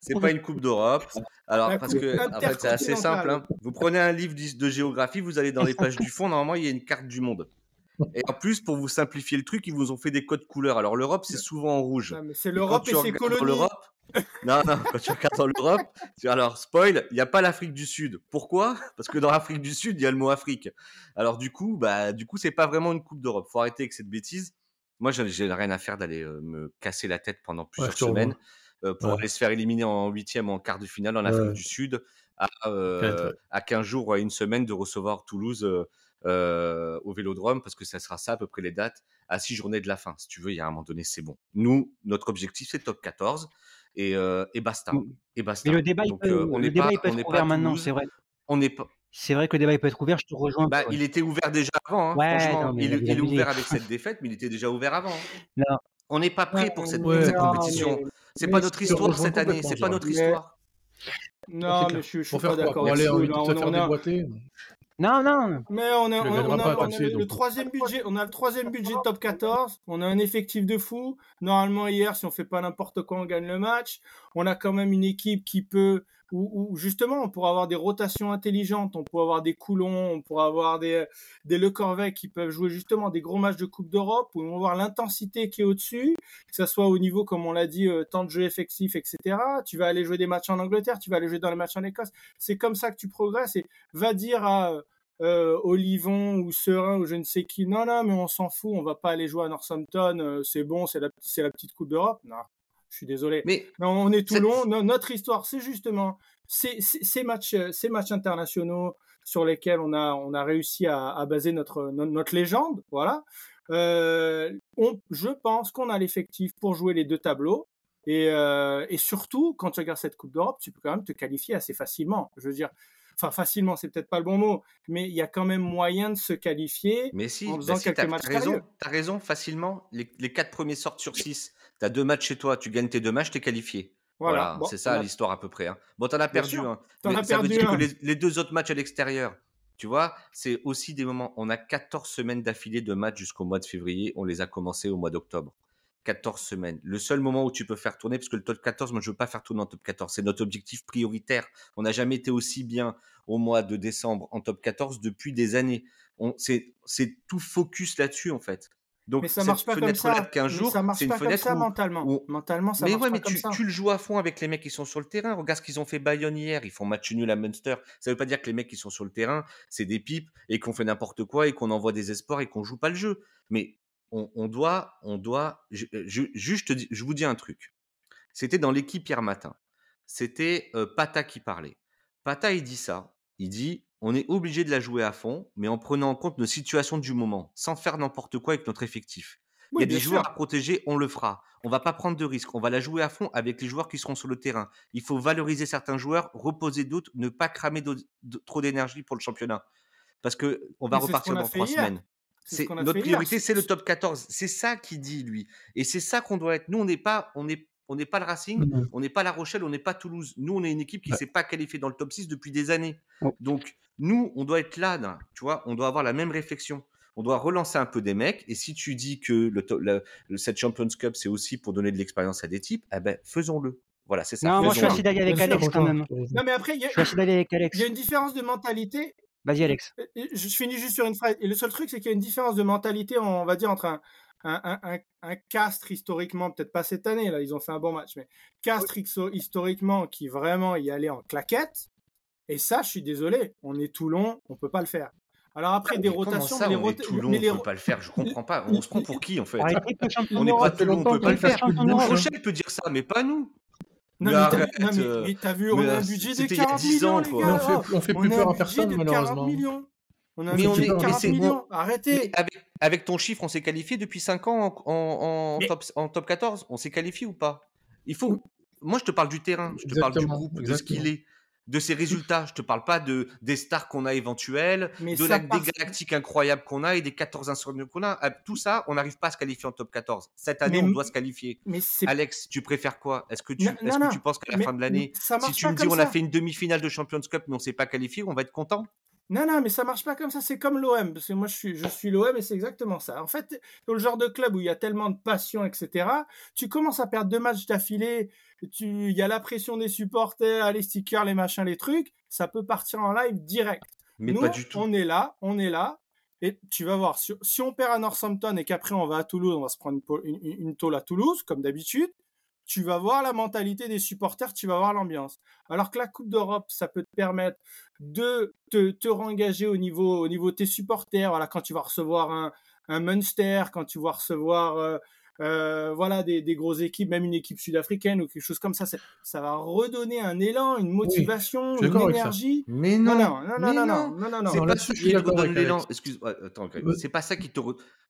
C'est pas une Coupe d'Europe. Alors parce que en fait c'est assez simple. Hein. Vous prenez un livre de géographie, vous allez dans les pages du fond. Normalement il y a une carte du monde. Et en plus pour vous simplifier le truc, ils vous ont fait des codes couleurs. Alors l'Europe c'est souvent en rouge.
C'est l'Europe et, ses colonies.
non, non, quand tu regardes dans l'Europe, alors spoil, il n'y a pas l'Afrique du Sud. Pourquoi? Parce que dans l'Afrique du Sud, il y a le mot Afrique. Alors du coup, bah du coup, c'est pas vraiment une Coupe d'Europe. Faut arrêter avec cette bêtise. Moi, j'ai rien à faire d'aller me casser la tête pendant plusieurs semaines pour aller se faire éliminer en huitième, en quart de finale en Afrique du Sud. à, euh, à 15 jours ou à une semaine de recevoir Toulouse euh, au Vélodrome, parce que ça sera ça à peu près les dates, à six journées de la fin. Si tu veux, il y a un moment donné, c'est bon. Nous, notre objectif, c'est top 14 et, et basta. Et basta.
Mais le débat, il peut, on le débat, il peut ouvert maintenant, c'est vrai.
On n'est pas.
C'est vrai que le débat peut être ouvert, je te rejoins.
Bah, Il était ouvert déjà avant. Hein, franchement, il, il est ouvert avec cette défaite, mais il était déjà ouvert avant. Hein. On n'est pas prêt pour cette, compétition. C'est pas notre histoire cette année. C'est pas notre histoire.
Non, mais je, je suis pas d'accord. Aller en
non, non.
Mais on a, le, troisième budget, on a le troisième budget top 14. On a un effectif de fou. Normalement, hier, si on fait pas n'importe quoi, on gagne le match. On a quand même une équipe qui peut, où, justement, on pourra avoir des rotations intelligentes. On pourra avoir des Coulons, on pourra avoir des, des Le Corvette qui peuvent jouer justement des gros matchs de Coupe d'Europe où on va voir l'intensité qui est au-dessus, que ce soit au niveau, comme on l'a dit, euh, temps de jeu effectif, etc. Tu vas aller jouer des matchs en Angleterre, tu vas aller jouer dans les matchs en Écosse. C'est comme ça que tu progresses et va dire à, euh, Olivon ou Serein ou je ne sais qui. Non, non, mais on s'en fout, on va pas aller jouer à Northampton, euh, c'est bon, c'est la, c'est la petite Coupe d'Europe. Non, je suis désolé. Mais on est Toulon, notre histoire, c'est justement ces, ces, matchs, ces matchs internationaux sur lesquels on a, on a réussi à, à baser notre, notre, légende. Voilà. Euh, on, je pense qu'on a l'effectif pour jouer les deux tableaux. Et, euh, et surtout, quand tu regardes cette Coupe d'Europe, tu peux quand même te qualifier assez facilement. Je veux dire, enfin facilement, c'est peut-être pas le bon mot, mais il y a quand même moyen de se qualifier
mais si, en faisant bah quelques matchs. Raison, as raison, facilement. Les, les, quatre premiers sortent sur six. Tu as deux matchs chez toi, tu gagnes tes deux matchs, tu es qualifié. Voilà, c'est ça l'histoire à peu près. Hein. Bon, t'en as perdu. Hein. ça veut dire que les, les, deux autres matchs à l'extérieur, tu vois, c'est aussi des moments. On a 14 semaines d'affilée de matchs jusqu'au mois de février. On les a commencés au mois d'octobre. 14 semaines. Le seul moment où tu peux faire tourner, parce que le top 14, moi je veux pas faire tourner en top 14, c'est notre objectif prioritaire. On n'a jamais été aussi bien au mois de décembre en top 14 depuis des années. C'est tout focus là-dessus en fait.
Donc, mais ça marche pas comme ça. ça marche pas comme ça mentalement. Mentalement, ça mais marche ouais, mais
tu, tu, le joues à fond avec les mecs qui sont sur le terrain. Regarde ce qu'ils ont fait Bayonne hier. Ils font match nul à Munster. Ça veut pas dire que les mecs qui sont sur le terrain, c'est des pipes et qu'on fait n'importe quoi et qu'on envoie des espoirs et qu'on joue pas le jeu. Mais on, doit, on doit, je, juste, je vous dis un truc. C'était dans l'équipe hier matin. C'était euh, Pata qui parlait. Pata, il dit ça. Il dit, on est obligé de la jouer à fond, mais en prenant en compte nos situations du moment, sans faire n'importe quoi avec notre effectif. il y a des joueurs à protéger, on le fera. On va pas prendre de risques. On va la jouer à fond avec les joueurs qui seront sur le terrain. Il faut valoriser certains joueurs, reposer d'autres, ne pas cramer trop d'énergie pour le championnat. Parce que on va repartir dans trois semaines. C'est notre priorité, c'est le top 14. C'est ça qu'il dit lui, et c'est ça qu'on doit être. Nous, on n'est pas, on est, on n'est pas le Racing, mmh on n'est pas La Rochelle, on n'est pas Toulouse. Nous, on est une équipe qui ne s'est pas qualifiée dans le top 6 depuis des années. Oh. Donc, nous, on doit être là, tu vois, on doit avoir la même réflexion. On doit relancer un peu des mecs. Et si tu dis que le, cette Champions Cup, c'est aussi pour donner de l'expérience à des types, eh ben, faisons-le. Voilà, c'est ça.
Non, moi, je suis assez d'aller avec Alex quand même.
Non, mais après, il y, y, a une différence de mentalité
Vas-y, Alex.
Je finis juste sur une phrase. Et le seul truc, c'est qu'il y a une différence de mentalité, on va dire, entre un, un, un, Castre historiquement, peut-être pas cette année, là, ils ont fait un bon match, mais Castre historiquement qui vraiment y allait en claquette. Et ça, je suis désolé, on est Toulon, on peut pas le faire. Alors après, des rotations,
ça, mais les on est Toulon, on peut pas le faire, je comprends pas. On se prend pour qui en fait? On n'est pas Toulon, on peut pas le faire. Rochelle peut dire ça, mais pas nous.
Non, mais, t'as euh, vu, on a un budget de 40 millions, les gars.
On fait, on fait plus peur à personne, malheureusement. Millions.
On a un budget de 40 millions. Arrêtez.
Avec, avec, ton chiffre, on s'est qualifié depuis 5 ans en, en, top, en top 14. On s'est qualifié ou pas? Il faut. Moi, je te parle du terrain. Je te parle du groupe, de ce qu'il est de ses résultats. Je te parle pas de des stars qu'on a éventuelles, de la, des galactiques incroyables qu'on a et des 14 insolents qu'on a. Euh, tout ça, on n'arrive pas à se qualifier en top 14. Cette année, on doit se qualifier. Mais Alex, tu préfères quoi? Est-ce que tu, est que tu penses qu'à la fin de l'année, si tu me dis on a fait une demi-finale de Champions Cup mais on s'est pas qualifié, on va être content?
Non, non, mais ça marche pas comme ça. C'est comme l'OM. Parce que moi, je suis, je suis l'OM et c'est exactement ça. En fait, dans le genre de club où il y a tellement de passion, etc., tu commences à perdre deux matchs d'affilée. il y a la pression des supporters, les stickers, les machins, les trucs. Ça peut partir en live direct. Mais pas du tout. On est là, on est là. Et tu vas voir, si, on perd à Northampton et qu'après on va à Toulouse, on va se prendre une, une, une tôle à Toulouse, comme d'habitude tu vas voir la mentalité des supporters, tu vas voir l'ambiance. Alors que la Coupe d'Europe, ça peut te permettre de te, te rengager au niveau, au niveau de tes supporters. Voilà, quand tu vas recevoir un, un Munster, quand tu vas recevoir euh, euh, voilà, des, des, grosses équipes, même une équipe sud-africaine ou quelque chose comme ça, ça, va redonner un élan, une motivation, une énergie.
Mais non, non, non, non, non, non, non, non, C'est pas ça qui te redonne l'élan. Excuse, attends, c'est pas ça qui te,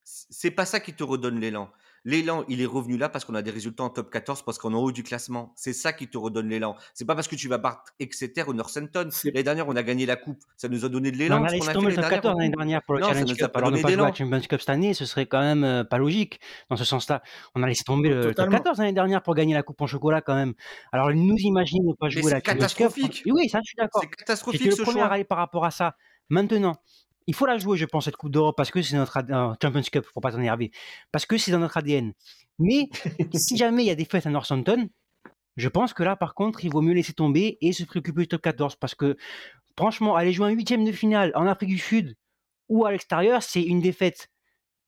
c'est pas ça qui te redonne l'élan. L'élan, il est revenu là parce qu'on a des résultats en top 14, parce qu'on est en haut du classement. C'est ça qui te redonne l'élan. C'est pas parce que tu vas battre Exeter ou Northampton. L'année dernière, on a gagné la coupe. Ça nous a donné de l'élan.
On a laissé tomber le top 14 l'année dernière pour le Challenge Cup. Alors ne pas jouer à Champions Cup cette année, ce serait quand même euh, pas logique dans ce sens-là. On a laissé tomber le top 14 l'année dernière pour gagner la coupe en chocolat quand même. Alors nous imaginons ne pas jouer la
Champions Cup.
Oui, ça je suis d'accord.
C'est catastrophique
ce choix. par rapport à ça. Maintenant, il faut la jouer, je pense, cette Coupe d'Europe, parce que c'est notre ADN, Champions Cup, pour pas t'énerver, parce que c'est dans notre ADN. Mais si jamais il y a des fêtes à Northampton, je pense que là, par contre, il vaut mieux laisser tomber et se préoccuper du top 14, parce que franchement, aller jouer un huitième de finale en Afrique du Sud ou à l'extérieur, c'est une défaite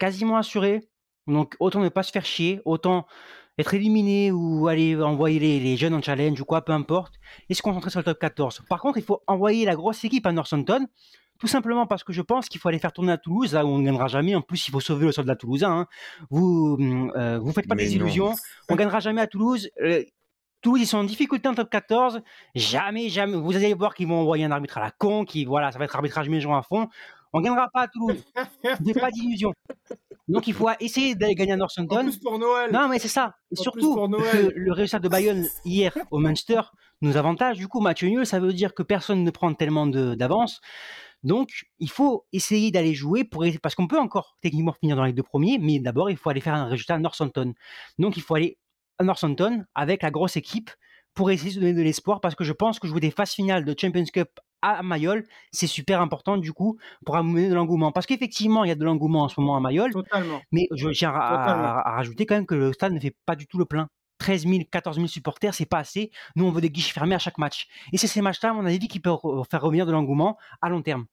quasiment assurée. Donc autant ne pas se faire chier, autant être éliminé ou aller envoyer les, les, jeunes en challenge ou quoi, peu importe, et se concentrer sur le top 14. Par contre, il faut envoyer la grosse équipe à Northampton tout simplement parce que je pense qu'il faut aller faire tourner à Toulouse, là où on ne gagnera jamais. En plus, il faut sauver le soldat toulousain. Hein. Vous ne euh, vous faites pas des illusions. On gagnera jamais à Toulouse. Euh, Toulouse, ils sont en difficulté en top 14. Jamais, jamais. Vous allez voir qu'ils vont envoyer un arbitre à la con, qui, voilà, ça va être arbitrage maison à fond. On gagnera pas à Toulouse. N'ayez pas d'illusions. Donc il faut essayer d'aller gagner à Northampton. En
plus pour Noël.
Non, mais c'est ça. Et surtout, le, le, résultat de Bayonne hier au Munster nous avantage. Du coup, match nul, ça veut dire que personne ne prend tellement d'avance. Donc, il faut essayer d'aller jouer pour parce qu'on peut encore techniquement finir dans les deux premiers, mais d'abord, il faut aller faire un résultat à Northampton. Donc, il faut aller à Northampton avec la grosse équipe pour essayer de donner de l'espoir parce que je pense que jouer des phases finales de Champions Cup à Mayol, c'est super important du coup pour amener de l'engouement. Parce qu'effectivement, il y a de l'engouement en ce moment à Mayol.
Totalement.
Mais je tiens à, rajouter quand même que le stade ne fait pas du tout le plein. 13 000, 14 000 supporters, c'est pas assez. Nous, on veut des guiches fermés à chaque match. Et c'est ces matchs-là, à mon avis, qui peuvent faire revenir de l'engouement à long terme.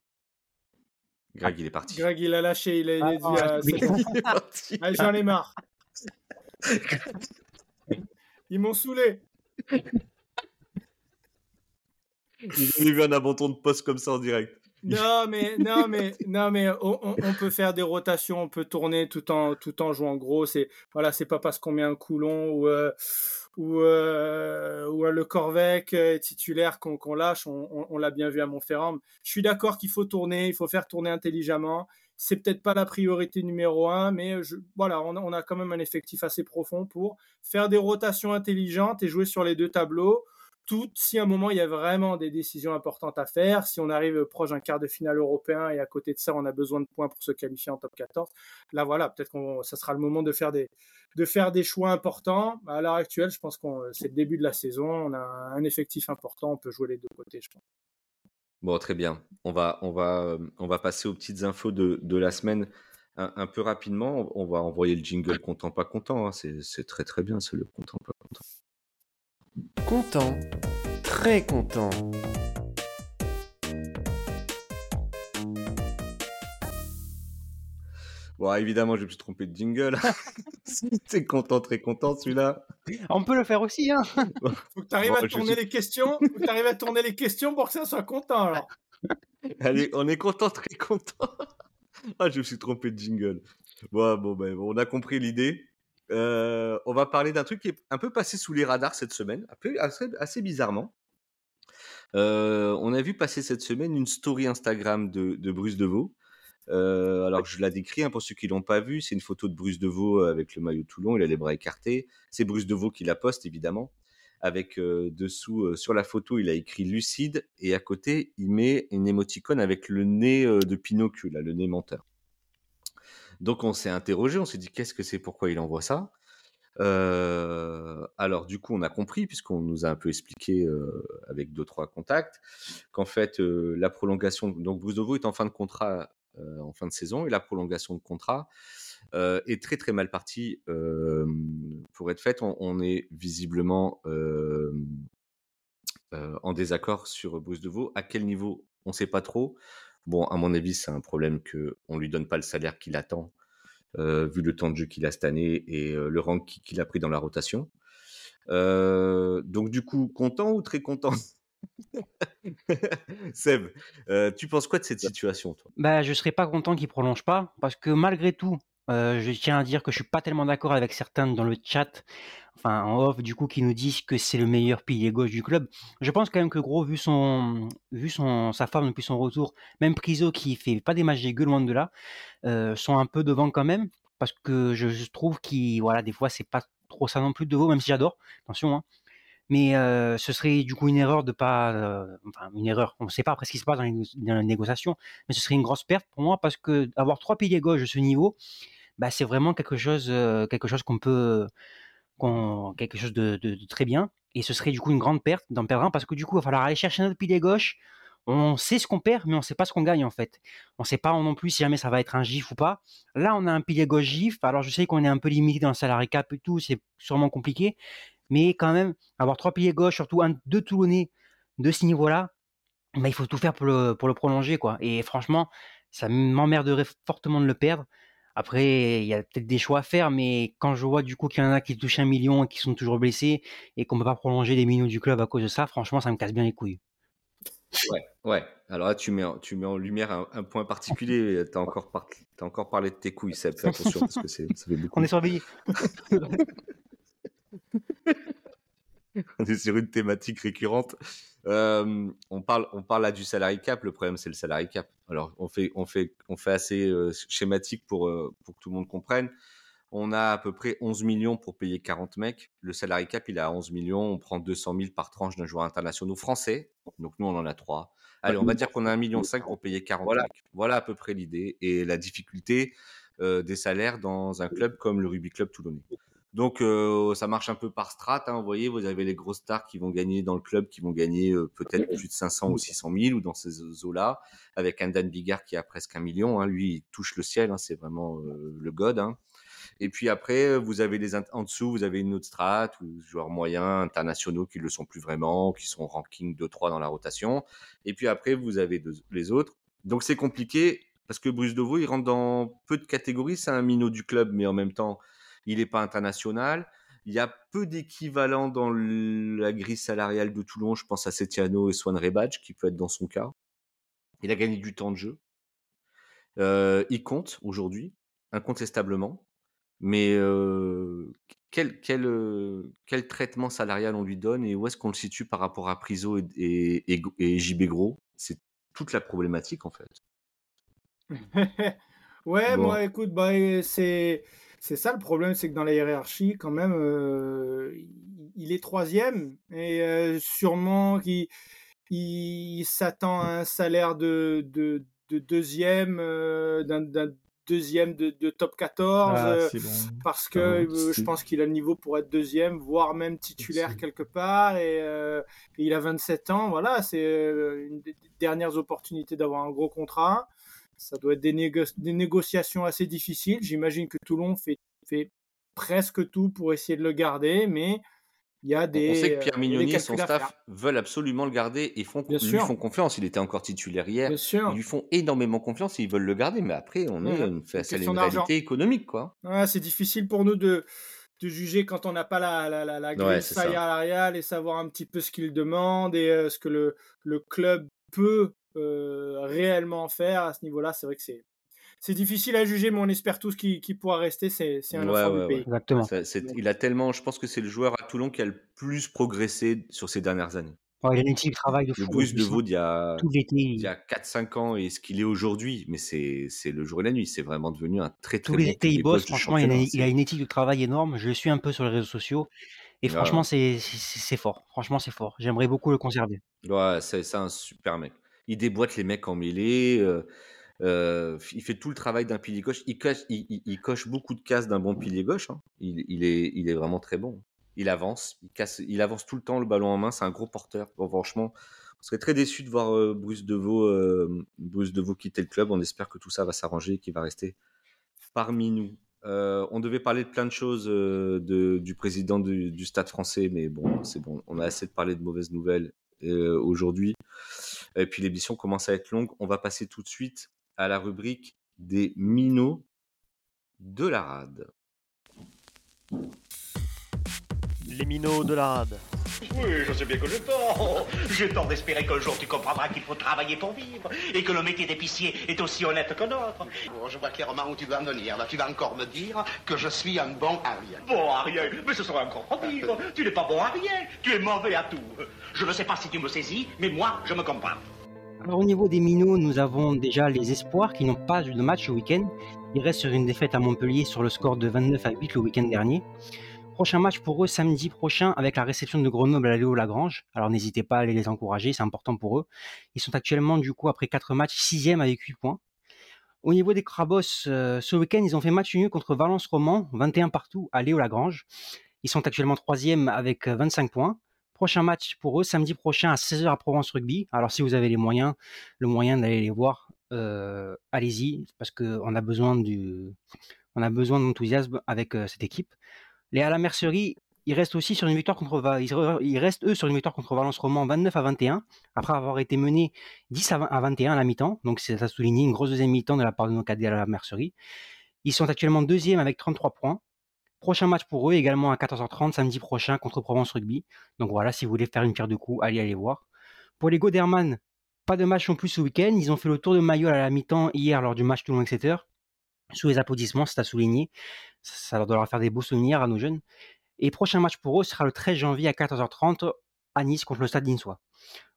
Greg, il est parti.
Greg, il a lâché. Il a, il a dit ah, ah, J'en ai marre. Ils m'ont saoulé.
J'ai vu un abandon de poste comme ça en direct.
Non, mais, non, mais, non, mais on, peut faire des rotations, on peut tourner tout en, tout en jouant gros. C'est voilà, c'est pas parce qu'on met un coulon ou, euh, ou, euh, ou le Corvec titulaire qu'on lâche. On, l'a bien vu à Montferrand. Je suis d'accord qu'il faut tourner, il faut faire tourner intelligemment. C'est peut-être pas la priorité numéro un, mais je, voilà, on a quand même un effectif assez profond pour faire des rotations intelligentes et jouer sur les deux tableaux si à un moment il y a vraiment des décisions importantes à faire, si on arrive proche d'un quart de finale européen et à côté de ça on a besoin de points pour se qualifier en top 14, là voilà, peut-être que ça sera le moment de faire des, de faire des choix importants. À l'heure actuelle, je pense que c'est le début de la saison, on a un effectif important, on peut jouer les deux côtés, je pense.
Bon, très bien. On va, on va, on va passer aux petites infos de, de la semaine un, peu rapidement. On va envoyer le jingle content, pas content. Hein. C'est très très bien, c'est le content, pas content.
Très content.
Bon, évidemment, je me suis trompé de jingle. T'es content, très content celui-là.
On peut le faire aussi, hein.
Faut que tu arrives à tourner les questions. Faut que à tourner les questions pour que ça soit content, alors.
Allez, on est content, très content. ah, je me suis trompé de jingle. Bon, bon, ben, on a compris l'idée. Euh, on va parler d'un truc qui est un peu passé sous les radars cette semaine, assez, bizarrement. Euh, on a vu passer cette semaine une story Instagram de, Bruce Deveau. Euh, alors je la décris hein, pour ceux qui l'ont pas vu, c'est une photo de Bruce Deveau avec le maillot Toulon, il a les bras écartés. C'est Bruce Deveau qui la poste évidemment. Avec dessous sur la photo, il a écrit lucide et à côté il met une émoticône avec le nez de Pinocchio, le nez menteur. Donc on s'est interrogé, on s'est dit qu'est-ce que c'est, pourquoi il envoie ça? Euh, alors du coup, on a compris puisqu'on nous a un peu expliqué euh, avec deux trois contacts qu'en fait euh, la prolongation, donc Bruce est en fin de contrat en fin de saison et la prolongation de contrat est très très mal partie pour être faite. On, est visiblement en désaccord sur Deveau. À quel niveau, on ne sait pas trop. Bon, à mon avis, c'est un problème que on lui donne pas le salaire qu'il attend, euh, vu le temps de jeu qu'il a cette année et euh, le rang qu'il a pris dans la rotation. Euh, donc du coup, content ou très content? Seb, tu penses quoi de cette situation, toi?
Bah, je serais pas content qu'il prolonge pas, parce que malgré tout, je tiens à dire que je suis pas tellement d'accord avec certains dans le chat, enfin en off du coup, qui nous disent que c'est le meilleur pilier gauche du club. Je pense quand même que Gros, vu son, vu son, sa forme depuis son retour, même Priso qui fait pas des matchs dégueux loin de là, sont un peu devant quand même, parce que je, trouve qu'il, voilà, des fois c'est pas trop ça non plus de vous, même si j'adore, attention. Hein. Mais ce serait du coup une erreur de pas, enfin une erreur. On ne sait pas après ce qui se passe dans les, dans négociations, mais ce serait une grosse perte pour moi parce que avoir trois piliers gauche de ce niveau, bah, c'est vraiment quelque chose, quelque chose qu'on peut, quelque chose de, très bien. Et ce serait du coup une grande perte d'en perdre un parce que du coup, il va falloir aller chercher un autre pilier gauche. On sait ce qu'on perd, mais on sait pas ce qu'on gagne en fait. On sait pas non plus si jamais ça va être un GIF ou pas. Là, on a un pilier gauche GIF. Alors, je sais qu'on est un peu limité dans le salarié cap et tout, c'est sûrement compliqué. Mais quand même, avoir trois piliers gauche, surtout un, deux Toulonnais de ce niveau-là, bah, il faut tout faire pour le, pour le prolonger. quoi. Et franchement, ça m'emmerderait fortement de le perdre. Après, il y a peut-être des choix à faire, mais quand je vois du coup qu'il y en a qui touchent un million et qui sont toujours blessés et qu'on ne peut pas prolonger les minutes du club à cause de ça, franchement, ça me casse bien les couilles.
Ouais, ouais. Alors là, tu mets, tu mets en lumière un, point particulier. Tu as, encore encore parlé de tes couilles, Seb. Fais attention parce que ça fait beaucoup.
On est surveillé.
on est sur une thématique récurrente. Euh, on, parle, on parle là du salary cap. Le problème, c'est le salary cap. Alors, on fait, on fait, on fait assez euh, schématique pour, euh, pour que tout le monde comprenne. On a à peu près 11 millions pour payer 40 mecs. Le salary cap, il est à 11 millions. On prend 200 000 par tranche d'un joueur international français. Donc, nous, on en a trois. Allez, on va dire qu'on a 1,5 million pour payer 40 voilà. mecs. Voilà à peu près l'idée et la difficulté des salaires dans un club comme le Rugby Club Toulonnais. Donc euh, ça marche un peu par strat. Hein, vous voyez, vous avez les grosses stars qui vont gagner dans le club, qui vont gagner euh, peut-être plus de 500 ou 600 000 ou dans ces eaux-là, avec un Dan Bigard qui a presque un million. Hein, lui, il touche le ciel. Hein, c'est vraiment euh, le god. Hein. Et puis après, vous avez les en dessous, vous avez une autre strat, ou joueurs moyens, internationaux qui le sont plus vraiment, qui sont ranking 2-3 dans la rotation. Et puis après, vous avez les autres. Donc c'est compliqué parce que Bruce Deveau, il rentre dans peu de catégories. C'est un minot du club, mais en même temps, il n'est pas international. Il y a peu d'équivalents dans la grille salariale de Toulon. Je pense à Setiano et Swan Rebadge, qui peut être dans son cas. Il a gagné du temps de jeu. Euh, il compte aujourd'hui, incontestablement. Mais euh, quel, quel, euh, quel, traitement salarial on lui donne et où est-ce qu'on le situe par rapport à Priso et, et, JB Gros? C'est toute la problématique en fait.
ouais, moi écoute, bah, c'est c'est ça le problème, c'est que dans la hiérarchie, quand même, euh, il est troisième et euh, sûrement qu'il il, s'attend à un salaire de, de, deuxième, euh, d'un deuxième de, top 14 ah, parce que je pense qu'il a le niveau pour être deuxième, voire même titulaire quelque part et, il a 27 ans. Voilà, c'est une des dernières opportunités d'avoir un gros contrat. Ça doit être des, négociations assez difficiles. J'imagine que Toulon fait, fait, presque tout pour essayer de le garder, mais il y a des.
On sait que Pierre euh, Mignoni et son staff veulent absolument le garder et font, lui font confiance. Il était encore titulaire hier. Ils lui font énormément confiance et ils veulent le garder. Mais après, on est face à une réalité économique, quoi.
c'est difficile pour nous de, de juger quand on n'a pas la, la, la, la grille salariale et savoir un petit peu ce qu'il demande et euh, ce que le, le club peut réellement faire à ce niveau-là. C'est vrai que c'est c'est difficile à juger, mais on espère tous qu'il pourra rester. C'est un enfant du pays.
Exactement.
il a tellement, je pense que c'est le joueur à Toulon qui a le plus progressé sur ces dernières années.
il a une éthique de travail de
fou. Le Bruce de Vaud, il y a, il y a 4-5 ans et ce qu'il est aujourd'hui, mais c'est le jour et la nuit. C'est vraiment devenu un très très
Tous les étés, il bosse. Franchement, il a, une éthique de travail énorme. Je le suis un peu sur les réseaux sociaux. Et franchement, c'est fort. Franchement, c'est fort. J'aimerais beaucoup le conserver.
Ouais, c'est un super mec il déboîte les mecs en mêlée. Euh, euh, il fait tout le travail d'un pilier gauche. Il coche, il, coche beaucoup de cases d'un bon pilier gauche. Hein. Il, est, il est vraiment très bon. Il avance, il, casse, il avance tout le temps le ballon en main. C'est un gros porteur. franchement, on serait très déçu de voir euh, Bruce Deveau, Bruce Deveau quitter le club. On espère que tout ça va s'arranger et qu'il va rester parmi nous. on devait parler de plein de choses de, du président du, du, Stade français, mais bon, c'est bon. On a assez de parler de mauvaises nouvelles aujourd'hui. Et puis l'émission commence à être longue. On va passer tout de suite à la rubrique des minots de la rade.
Les minots de la rade.
Oui, je sais bien que j'ai tort. J'ai tort d'espérer qu'un jour tu comprendras qu'il faut travailler pour vivre et que le métier d'épicier est aussi honnête que l'autre.
Bon, je vois clairement où tu vas en venir. Là, tu vas encore me dire que je suis un bon à rien.
Bon à rien, mais ce sera encore pire. Tu n'es pas bon à rien, tu es mauvais à tout. Je ne sais pas si tu me saisis, mais moi, je me comprends.
Alors au niveau des minots, nous avons déjà les espoirs qui n'ont pas eu de match le week-end. Ils restent sur une défaite à Montpellier sur le score de 29 à 8 le week-end dernier. Prochain match pour eux samedi prochain avec la réception de Grenoble à Léo Lagrange. Alors n'hésitez pas à aller les encourager, c'est important pour eux. Ils sont actuellement du coup après 4 matchs 6 avec 8 points. Au niveau des Crabos, euh, ce week-end ils ont fait match nul contre Valence Roman, 21 partout à Léo Lagrange. Ils sont actuellement 3 avec 25 points. Prochain match pour eux, samedi prochain à 16h à Provence Rugby. Alors si vous avez les moyens, le moyen d'aller les voir, euh, allez-y, parce qu'on a besoin d'enthousiasme avec euh, cette équipe. Les à la mercerie, ils restent aussi sur une victoire contre ils restent eux sur une victoire contre Valence Roman 29 à 21 après avoir été menés 10 à, 21 à la mi-temps. Donc à souligner une grosse deuxième mi-temps de la part de nos cadets à la mercerie. Ils sont actuellement deuxième avec 33 points. Prochain match pour eux également à 14h30 samedi prochain contre Provence Rugby. Donc voilà, si vous voulez faire une pierre de coups, allez aller voir. Pour les Goderman, pas de match non plus ce week-end. Ils ont fait le tour de maillot à la mi-temps hier lors du match Toulon-Exeter. Sous les applaudissements, c'est à souligner. Ça leur doit faire des beaux souvenirs à nos jeunes. Et prochain match pour eux sera le 13 janvier à 14h30 à Nice contre le Stade d'Insois.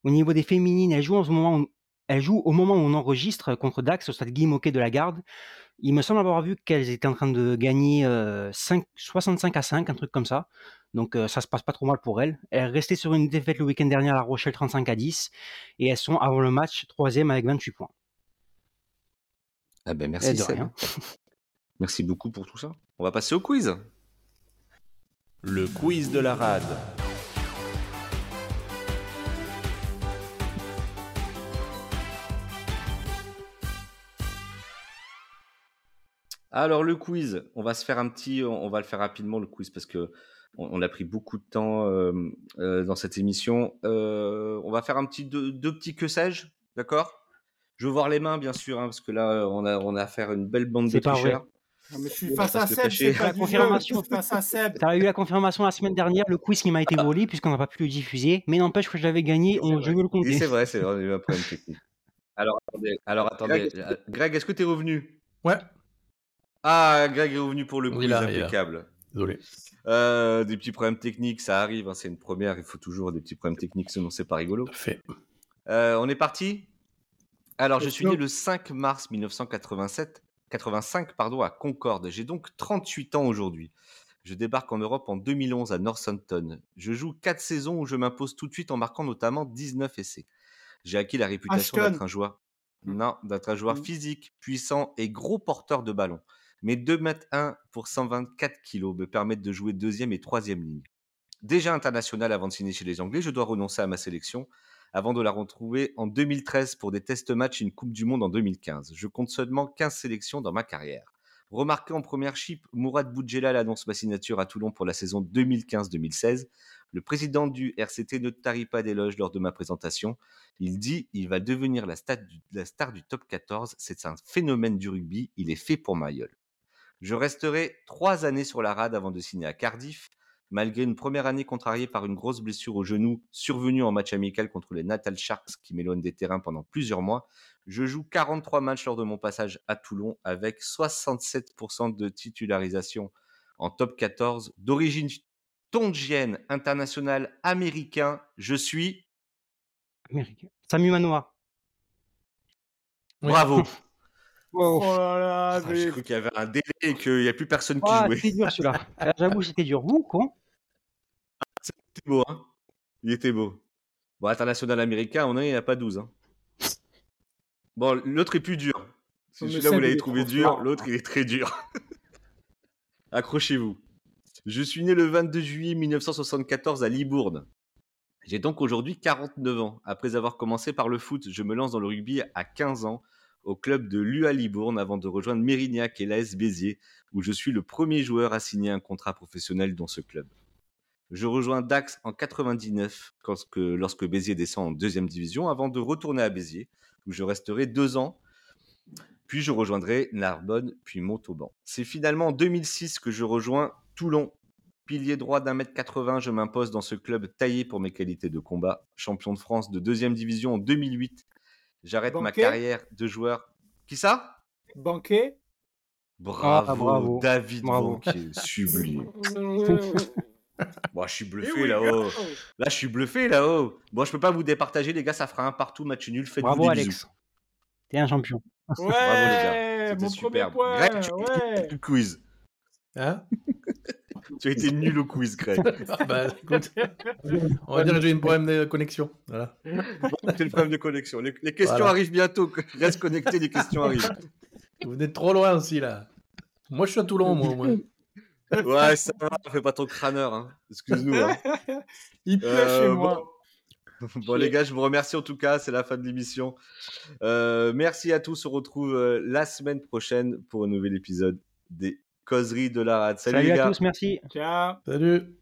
Au niveau des féminines, elles jouent au moment où on enregistre contre Dax au stade Guy de la Garde. Il me semble avoir vu qu'elles étaient en train de gagner 65 euh, à 5, un truc comme ça. Donc euh, ça se passe pas trop mal pour elles. Elles restaient sur une défaite le week-end dernier à La Rochelle 35 à 10 et elles sont avant le match troisième avec 28 points.
Ah ben merci. merci beaucoup pour tout ça. On va passer au quiz.
Le quiz de la rade.
Alors le quiz, on va se faire un petit, on va le faire rapidement le quiz parce que on, a pris beaucoup de temps euh, euh, dans cette émission. Euh, on va faire un petit deux, petits que sais-je, d'accord? Je veux voir les mains bien sûr hein, parce que là on a on a affaire à une belle bande de tricheurs.
mais je suis face à Seb, c'est pas la confirmation. face à Seb.
T'as eu la confirmation la semaine dernière, le quiz qui m'a été volé puisqu'on n'a pas pu le diffuser, mais n'empêche que j'avais gagné, on, je veux le compter.
C'est vrai, c'est vrai, on a eu un problème technique. Alors attendez, alors attendez, Greg, est-ce que tu es revenu?
Ouais.
Ah, Greg est revenu pour le quiz, impeccable.
Désolé.
Euh, des petits problèmes techniques, ça arrive, hein, c'est une première, il faut toujours des petits problèmes techniques, sinon c'est pas rigolo.
Fait.
Euh, on est parti? Alors, je suis né le 5 mars 1987, 85 pardon, à Concorde. J'ai donc 38 ans aujourd'hui. Je débarque en Europe en 2011 à Northampton. Je joue 4 saisons où je m'impose tout de suite en marquant notamment 19 essais. J'ai acquis la réputation d'être un joueur. Non, d'être un joueur mmh. physique, puissant et gros porteur de ballon. Mais 2 mètres 1 pour 124 kilos me permettent de jouer deuxième et troisième ligne. Déjà international avant de signer chez les Anglais, je dois renoncer à ma sélection avant de la retrouver en 2013 pour des test matchs une Coupe du Monde en 2015. Je compte seulement 15 sélections dans ma carrière. Remarqué en première chip, Mourad Boudjelal annonce ma signature à Toulon pour la saison 2015-2016. Le président du RCT ne tarit pas d'éloges lors de ma présentation. Il dit il va devenir la, la star du top 14. C'est un phénomène du rugby. Il est fait pour Mayol. Je resterai trois années sur la rade avant de signer à Cardiff. Malgré une première année contrariée par une grosse blessure au genou survenue en match amical contre les Natal Sharks qui m'éloignent des terrains pendant plusieurs mois, je joue 43 matchs lors de mon passage à Toulon avec 67% de titularisation en top 14. D'origine tongienne, international américain, je suis...
Américain. Samu Manoa.
Bravo.
Oh là là,
ah, J'ai cru qu'il y avait un délai et qu'il n'y a plus personne qui
ah,
jouait.
C'était dur celui-là. J'avoue, c'était dur. Vous, con
C'était beau, hein Il était beau. Bon, international américain, on il n'y a pas 12. Hein. Bon, l'autre est plus dur. Si celui-là, vous l'avez trouvé dur, l'autre, il est très dur. Accrochez-vous. Je suis né le 22 juillet 1974 à Libourne. J'ai donc aujourd'hui 49 ans. Après avoir commencé par le foot, je me lance dans le rugby à 15 ans au club de l'UA Libourne avant de rejoindre Mérignac et l'AS Béziers, où je suis le premier joueur à signer un contrat professionnel dans ce club. Je rejoins Dax en 99 lorsque, lorsque Béziers descend en deuxième division avant de retourner à Béziers, où je resterai deux ans. Puis je rejoindrai Narbonne, puis Montauban. C'est finalement en 2006 que je rejoins Toulon, Pilier droit d'un mètre 80, je m'impose dans ce club taillé pour mes qualités de combat. Champion de France de deuxième division en 2008. J'arrête ma
Banquet
carrière de joueur. Qui ça?
Banquet
bravo,
Ah, bravo.
David
Bravo.
Banquier, sublime. Moi, je suis bluffé là-haut. Là, je suis bluffé là-haut. Bon, je peux pas vous départager, les gars, ça fera un partout, match nul. Faites-vous
Bravo
des.
Alex. T'es un champion.
Ouais,
Bravo, les gars. C'était superbe. Greg, tu
ouais.
le quiz.
Hein
Tu as été nul au quiz, Greg.
Ah bah, écoute, on va dire que j'ai un problème de connexion. Voilà.
C'est le problème de connexion. Les, les questions
Voilà.
arrivent bientôt. Reste connecté, les questions arrivent.
Vous venez trop loin aussi, là. Moi, je suis à Toulon, moi, au moins.
Ouais, ça va, fais pas ton crâneur. Hein. Excuse-nous. hein.
Il pleut
Euh,
chez
bon.
moi.
Bon, les gars, je vous remercie en tout cas. C'est la fin de l'émission. Euh, merci à tous. On se retrouve euh, la semaine prochaine pour un nouvel épisode des causeries de la rade. Salut,
Salut
les
à
gars.
tous, merci.
Ciao.
Salut